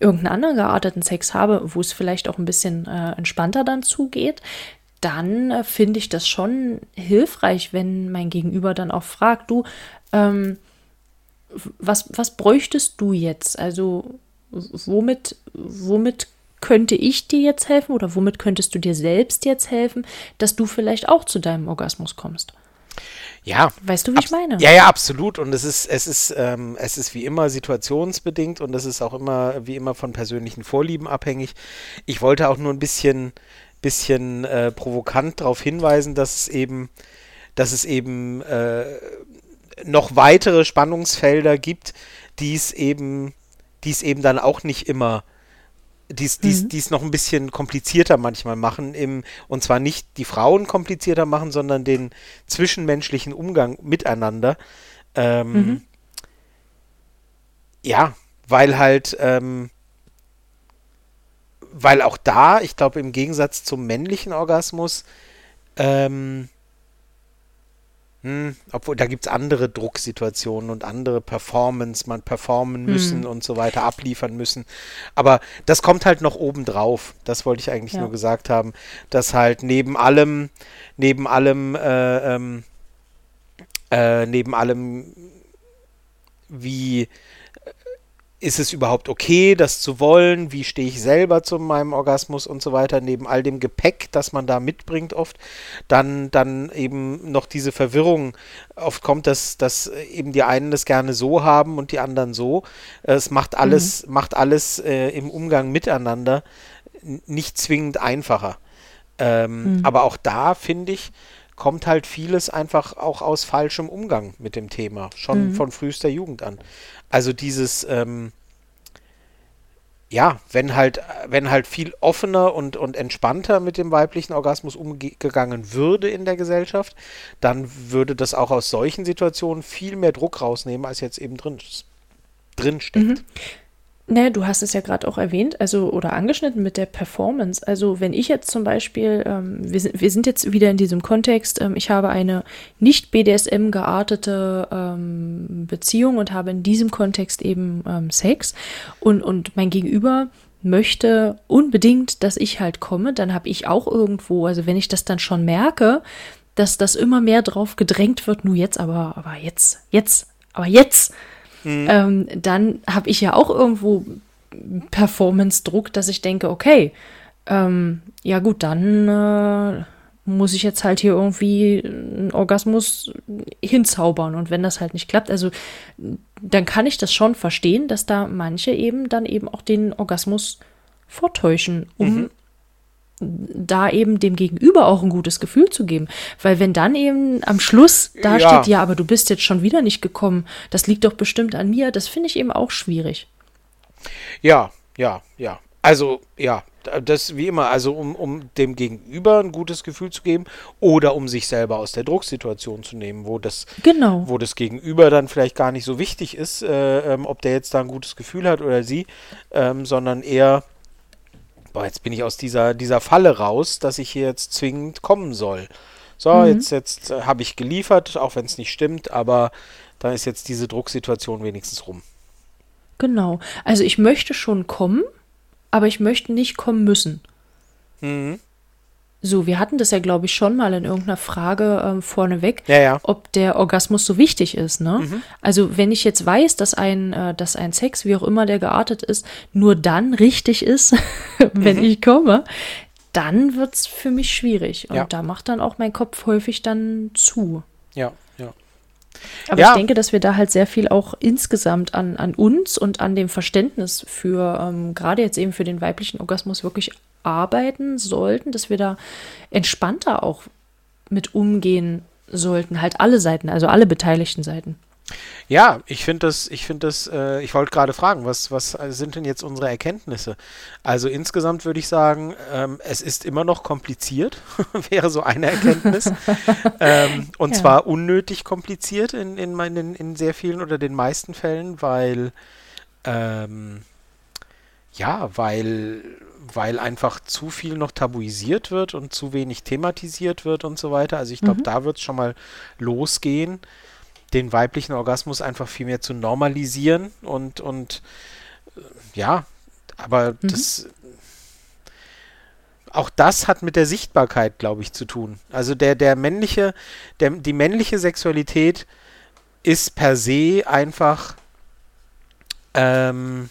irgendeinen anderen gearteten Sex habe, wo es vielleicht auch ein bisschen äh, entspannter dann zugeht, dann äh, finde ich das schon hilfreich, wenn mein Gegenüber dann auch fragt, du, ähm, was, was bräuchtest du jetzt? Also womit, womit könnte ich dir jetzt helfen oder womit könntest du dir selbst jetzt helfen, dass du vielleicht auch zu deinem Orgasmus kommst? Ja. Weißt du, wie ich meine? Ja, ja, absolut. Und es ist, es ist, ähm, es ist wie immer situationsbedingt und es ist auch immer, wie immer von persönlichen Vorlieben abhängig. Ich wollte auch nur ein bisschen, bisschen äh, provokant darauf hinweisen, dass es eben, dass es eben äh, noch weitere Spannungsfelder gibt, die es eben, die es eben dann auch nicht immer die es mhm. noch ein bisschen komplizierter manchmal machen, im, und zwar nicht die Frauen komplizierter machen, sondern den zwischenmenschlichen Umgang miteinander. Ähm, mhm. Ja, weil halt, ähm, weil auch da, ich glaube, im Gegensatz zum männlichen Orgasmus, ähm, hm, obwohl, da gibt es andere Drucksituationen und andere Performance, man performen hm. müssen hm. und so weiter, abliefern müssen. Aber das kommt halt noch oben drauf. Das wollte ich eigentlich ja. nur gesagt haben, dass halt neben allem, neben allem, äh, ähm, äh, neben allem, wie ist es überhaupt okay, das zu wollen? Wie stehe ich selber zu meinem Orgasmus und so weiter? Neben all dem Gepäck, das man da mitbringt oft, dann, dann eben noch diese Verwirrung. Oft kommt, dass, dass eben die einen das gerne so haben und die anderen so. Es macht alles, mhm. macht alles äh, im Umgang miteinander nicht zwingend einfacher. Ähm, mhm. Aber auch da, finde ich, kommt halt vieles einfach auch aus falschem Umgang mit dem Thema, schon mhm. von frühester Jugend an. Also dieses, ähm, ja, wenn halt, wenn halt viel offener und, und entspannter mit dem weiblichen Orgasmus umgegangen würde in der Gesellschaft, dann würde das auch aus solchen Situationen viel mehr Druck rausnehmen, als jetzt eben drin, drin steckt. Mhm. Ne, du hast es ja gerade auch erwähnt, also oder angeschnitten mit der Performance. Also wenn ich jetzt zum Beispiel, ähm, wir, sind, wir sind jetzt wieder in diesem Kontext, ähm, ich habe eine nicht BDSM geartete ähm, Beziehung und habe in diesem Kontext eben ähm, Sex und, und mein Gegenüber möchte unbedingt, dass ich halt komme, dann habe ich auch irgendwo, also wenn ich das dann schon merke, dass das immer mehr drauf gedrängt wird, nur jetzt, aber, aber jetzt, jetzt, aber jetzt mhm. ähm, dann habe ich ja auch irgendwo Performance-Druck, dass ich denke, okay, ähm, ja gut, dann äh, muss ich jetzt halt hier irgendwie einen Orgasmus hinzaubern. Und wenn das halt nicht klappt, also dann kann ich das schon verstehen, dass da manche eben dann eben auch den Orgasmus vortäuschen, um mhm da eben dem Gegenüber auch ein gutes Gefühl zu geben. Weil wenn dann eben am Schluss da ja. steht, ja, aber du bist jetzt schon wieder nicht gekommen, das liegt doch bestimmt an mir, das finde ich eben auch schwierig. Ja, ja, ja. Also, ja, das wie immer, also um, um dem Gegenüber ein gutes Gefühl zu geben oder um sich selber aus der Drucksituation zu nehmen, wo das, genau. wo das Gegenüber dann vielleicht gar nicht so wichtig ist, äh, ähm, ob der jetzt da ein gutes Gefühl hat oder sie, ähm, sondern eher boah, jetzt bin ich aus dieser, dieser Falle raus, dass ich hier jetzt zwingend kommen soll. So, mhm. jetzt, jetzt äh, habe ich geliefert, auch wenn es nicht stimmt, aber dann ist jetzt diese Drucksituation wenigstens rum. Genau. Also ich möchte schon kommen, aber ich möchte nicht kommen müssen. Mhm. So, wir hatten das ja, glaube ich, schon mal in irgendeiner Frage ähm, vorneweg, ja, ja. ob der Orgasmus so wichtig ist. Ne? Mhm. Also, wenn ich jetzt weiß, dass ein, äh, dass ein Sex, wie auch immer der geartet ist, nur dann richtig ist, wenn mhm. ich komme, dann wird es für mich schwierig. Und ja. da macht dann auch mein Kopf häufig dann zu. Ja, ja. Aber ich denke, dass wir da halt sehr viel auch insgesamt an, an uns und an dem Verständnis für, ähm, gerade jetzt eben für den weiblichen Orgasmus wirklich arbeiten sollten, dass wir da entspannter auch mit umgehen sollten. Halt alle Seiten, also alle beteiligten Seiten. Ja, ich finde das, ich finde das, äh, ich wollte gerade fragen, was, was sind denn jetzt unsere Erkenntnisse? Also insgesamt würde ich sagen, ähm, es ist immer noch kompliziert, wäre so eine Erkenntnis. ähm, und ja. zwar unnötig kompliziert in, in, meinen, in sehr vielen oder den meisten Fällen, weil ähm, ja, weil, weil einfach zu viel noch tabuisiert wird und zu wenig thematisiert wird und so weiter. Also ich glaube, Mhm. da wird es schon mal losgehen, den weiblichen Orgasmus einfach viel mehr zu normalisieren und, und äh, ja, aber Mhm. das auch das hat mit der Sichtbarkeit, glaube ich, zu tun. Also der, der männliche, der, die männliche Sexualität ist per se einfach ähm,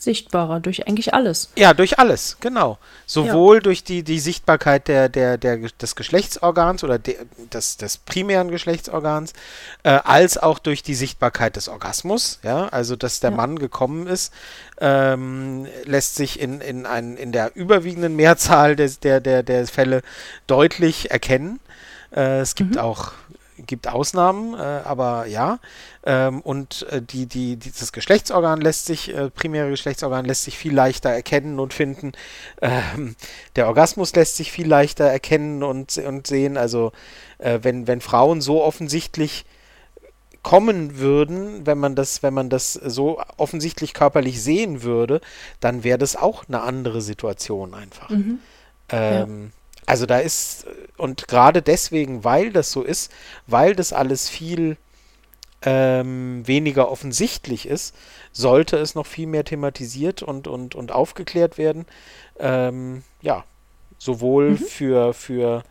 Sichtbarer durch eigentlich alles. ja, durch alles, genau. Sowohl durch die, die Sichtbarkeit der, der, der, des Geschlechtsorgans oder der, des, des primären Geschlechtsorgans, äh, als auch durch die Sichtbarkeit des Orgasmus. Ja, also dass der Ja. Mann gekommen ist, ähm, lässt sich in, in, ein, in der überwiegenden Mehrzahl des, der, der, der Fälle deutlich erkennen. Äh, es gibt Mhm. auch gibt Ausnahmen, äh, aber ja. Ähm, und äh, die, die, dieses Geschlechtsorgan lässt sich, äh, primäre Geschlechtsorgan lässt sich viel leichter erkennen und finden. Ähm, der Orgasmus lässt sich viel leichter erkennen und, und sehen. Also äh, wenn, wenn Frauen so offensichtlich kommen würden, wenn man das, wenn man das so offensichtlich körperlich sehen würde, dann wäre das auch eine andere Situation einfach. Mhm. Ähm, Also da ist, und gerade deswegen, weil das so ist, weil das alles viel ähm, weniger offensichtlich ist, sollte es noch viel mehr thematisiert und, und, und aufgeklärt werden. Ähm, ja, sowohl Mhm. für, für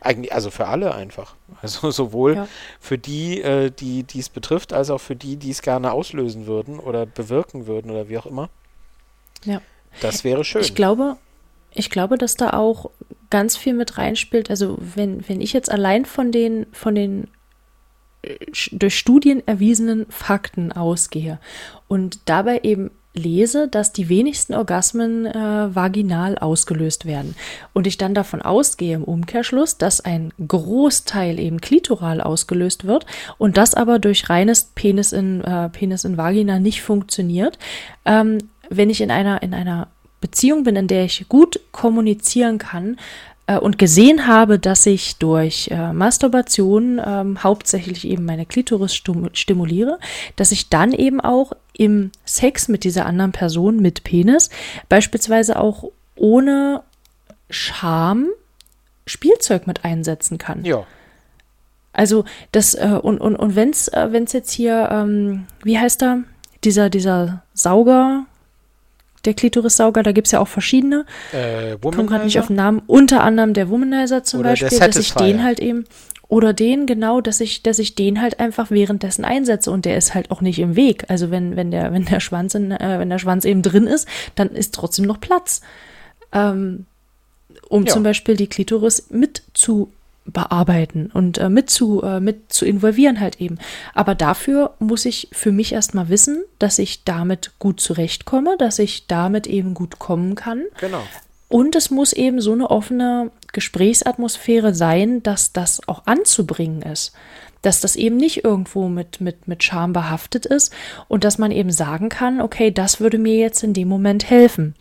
eigentlich, also für alle einfach. Also sowohl Ja. für die, äh, die es betrifft, als auch für die, die es gerne auslösen würden oder bewirken würden oder wie auch immer. Ja. Das wäre schön. Ich glaube, ich glaube, dass da auch ganz viel mit reinspielt. Also wenn, wenn ich jetzt allein von den, von den äh, durch Studien erwiesenen Fakten ausgehe und dabei eben lese, dass die wenigsten Orgasmen äh, vaginal ausgelöst werden und ich dann davon ausgehe im Umkehrschluss, dass ein Großteil eben klitoral ausgelöst wird und das aber durch reines Penis in äh, Penis in Vagina nicht funktioniert, ähm, wenn ich in einer in einer Beziehung bin, in der ich gut kommunizieren kann äh, und gesehen habe, dass ich durch äh, Masturbation ähm, hauptsächlich eben meine Klitoris stimuliere, dass ich dann eben auch im Sex mit dieser anderen Person mit Penis beispielsweise auch ohne Scham Spielzeug mit einsetzen kann. ja. Also das äh, und und und wenn's äh, wenn's jetzt hier ähm, wie heißt er dieser dieser Sauger der Klitorissauger, da gibt's ja auch verschiedene. Äh, Komme gerade nicht auf den Namen. Unter anderem der Womanizer zum Oder der Beispiel, dass ich den halt eben oder den genau, dass ich dass ich den halt einfach währenddessen einsetze und der ist halt auch nicht im Weg. Also wenn wenn der wenn der Schwanz in, äh, wenn der Schwanz eben drin ist, dann ist trotzdem noch Platz. Ähm, um Ja. zum Beispiel die Klitoris mit zu bearbeiten und äh, mit, zu, äh, mit zu involvieren halt eben. Aber dafür muss ich für mich erstmal wissen, dass ich damit gut zurechtkomme, dass ich damit eben gut kommen kann. Genau. Und es muss eben so eine offene Gesprächsatmosphäre sein, dass das auch anzubringen ist. Dass das eben nicht irgendwo mit, mit, mit Scham behaftet ist und dass man eben sagen kann, okay, das würde mir jetzt in dem Moment helfen.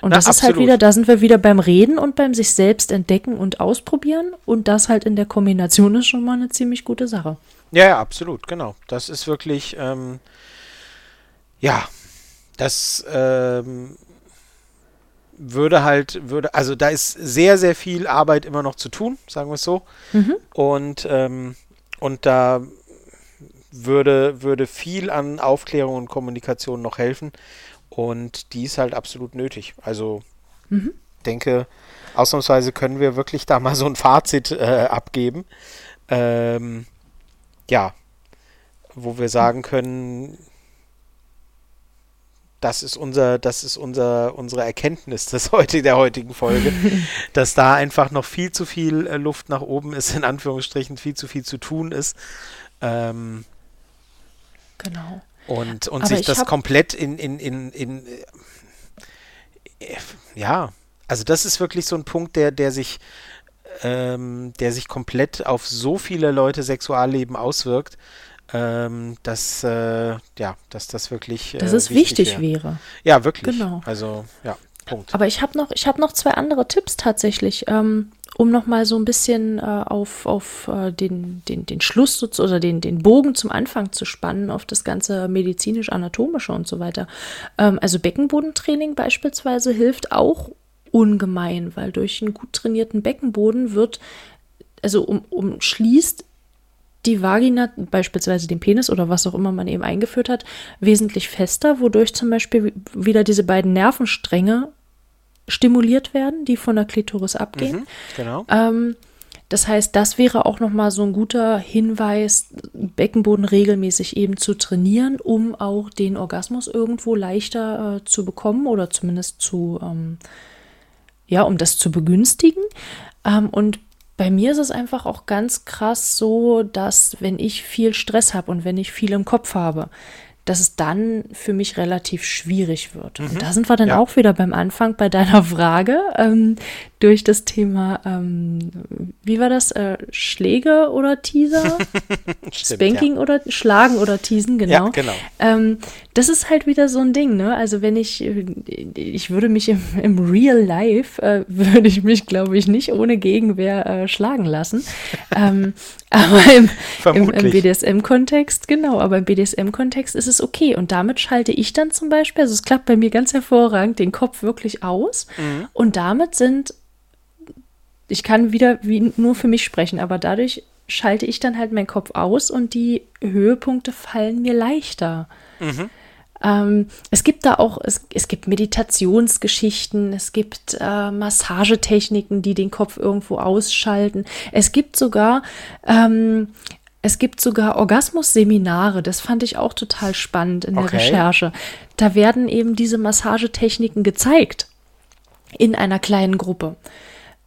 Und Na, das ist halt absolut. wieder, da sind wir wieder beim Reden und beim sich selbst entdecken und ausprobieren. Und das halt in der Kombination ist schon mal eine ziemlich gute Sache. Ja, ja, absolut, genau. Das ist wirklich, ähm, ja, das ähm, würde halt, würde, also da ist sehr, sehr viel Arbeit immer noch zu tun, sagen wir es so. Und, ähm, und da würde, würde viel an Aufklärung und Kommunikation noch helfen. Und die ist halt absolut nötig. Also denke, ausnahmsweise können wir wirklich da mal so ein Fazit äh, abgeben. Ähm, ja, wo wir sagen können, das ist unser, das ist unser, unsere Erkenntnis des heute, der heutigen Folge, dass da einfach noch viel zu viel äh, Luft nach oben ist, in Anführungsstrichen, viel zu viel zu tun ist. Ähm, Genau. Und, und Aber sich ich das komplett in, in, in, in äh, ja, also das ist wirklich so ein Punkt, der, der sich, ähm, der sich komplett auf so viele Leute Sexualleben auswirkt, ähm, dass, äh, ja, dass das wirklich Dass äh, es wichtig wäre. wäre. Ja, wirklich. Genau. Also, ja, Punkt. Aber ich habe noch, ich hab noch zwei andere Tipps tatsächlich, ähm, um nochmal so ein bisschen äh, auf, auf äh, den, den, den Schluss oder den, den Bogen zum Anfang zu spannen, auf das ganze medizinisch-anatomische und so weiter. Ähm, also Beckenbodentraining beispielsweise hilft auch ungemein, weil durch einen gut trainierten Beckenboden wird, also um, umschließt die Vagina, beispielsweise den Penis oder was auch immer man eben eingeführt hat, wesentlich fester, wodurch zum Beispiel wieder diese beiden Nervenstränge stimuliert werden, die von der Klitoris abgehen. Mhm, genau. Ähm, das heißt, das wäre auch nochmal so ein guter Hinweis, Beckenboden regelmäßig eben zu trainieren, um auch den Orgasmus irgendwo leichter äh, zu bekommen oder zumindest zu, ähm, ja, um das zu begünstigen. Ähm, und bei mir ist es einfach auch ganz krass so, dass wenn ich viel Stress habe und wenn ich viel im Kopf habe, dass es dann für mich relativ schwierig wird. Mhm. Und da sind wir dann ja. auch wieder beim Anfang bei deiner Frage ähm, durch das Thema, ähm, wie war das, äh, Schläge oder Teaser? Stimmt, Spanking ja. oder Schlagen oder Teasen, genau. Ja, genau. Ähm, das ist halt wieder so ein Ding, ne? Also wenn ich, ich würde mich im, im Real Life, äh, würde ich mich, glaube ich, nicht ohne Gegenwehr äh, schlagen lassen. ähm, aber im, im, im BDSM-Kontext, genau, aber im BDSM-Kontext ist es okay. Und damit schalte ich dann zum Beispiel, also es klappt bei mir ganz hervorragend, den Kopf wirklich aus. Mhm. Und damit sind, ich kann wieder wie nur für mich sprechen, aber dadurch schalte ich dann halt meinen Kopf aus und die Höhepunkte fallen mir leichter. Mhm. Ähm, es gibt da auch, es, es gibt Meditationsgeschichten, es gibt äh, Massagetechniken, die den Kopf irgendwo ausschalten. Es gibt sogar, ähm, es gibt sogar Orgasmus-Seminare, das fand ich auch total spannend in der okay. Recherche. Da werden eben diese Massagetechniken gezeigt in einer kleinen Gruppe.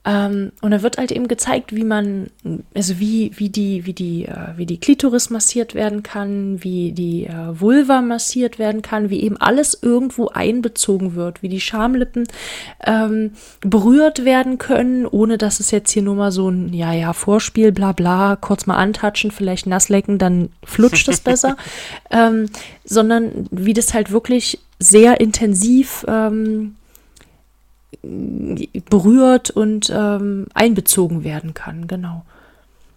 Ähm, und da wird halt eben gezeigt, wie man, also wie, wie die, wie die, äh, wie die Klitoris massiert werden kann, wie die äh, Vulva massiert werden kann, wie eben alles irgendwo einbezogen wird, wie die Schamlippen ähm, berührt werden können, ohne dass es jetzt hier nur mal so ein, ja, ja, Vorspiel, bla bla, kurz mal antatschen, vielleicht nass lecken, dann flutscht es besser, ähm, sondern wie das halt wirklich sehr intensiv ähm, berührt und ähm, einbezogen werden kann, genau.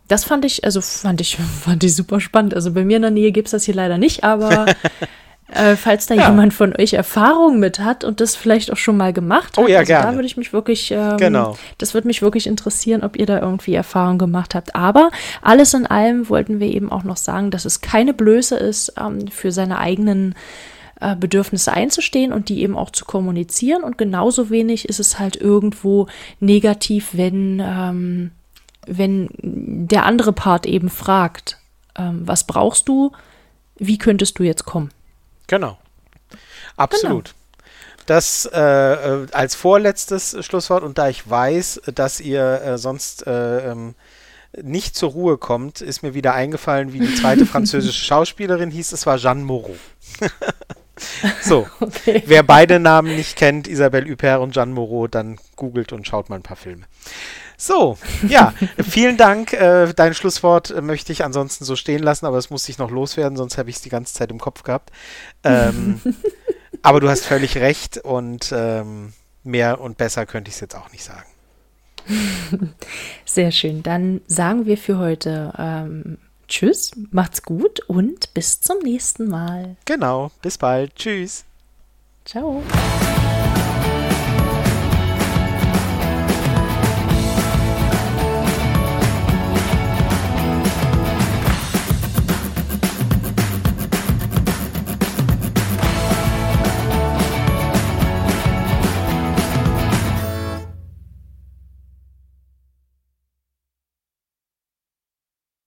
Das fand ich, also fand ich, fand ich super spannend. Also bei mir in der Nähe gibt es das hier leider nicht, aber äh, falls da ja. jemand von euch Erfahrung mit hat und das vielleicht auch schon mal gemacht oh hat, oh, ja, also gerne. da würde ich mich wirklich, ähm, genau. das würde mich wirklich interessieren, ob ihr da irgendwie Erfahrung gemacht habt. Aber alles in allem wollten wir eben auch noch sagen, dass es keine Blöße ist, ähm, für seine eigenen äh, Bedürfnisse einzustehen und die eben auch zu kommunizieren. Und genauso wenig ist es halt irgendwo negativ, wenn, ähm, wenn der andere Part eben fragt, ähm, was brauchst du, wie könntest du jetzt kommen? Genau. Absolut. Genau. Das äh, als vorletztes Schlusswort und da ich weiß, dass ihr äh, sonst äh, ähm, nicht zur Ruhe kommt, ist mir wieder eingefallen, wie die zweite französische Schauspielerin hieß. Es war Jeanne Moreau. So, okay. wer beide Namen nicht kennt, Isabelle Huppert und Jeanne Moreau, dann googelt und schaut mal ein paar Filme. So, ja, vielen Dank. Äh, dein Schlusswort äh, möchte ich ansonsten so stehen lassen, aber es muss ich noch loswerden, sonst habe ich es die ganze Zeit im Kopf gehabt. Ähm, aber du hast völlig recht und ähm, mehr und besser könnte ich es jetzt auch nicht sagen. Sehr schön. Dann sagen wir für heute ähm, Tschüss, macht's gut und bis zum nächsten Mal. Genau, bis bald. Tschüss. Ciao.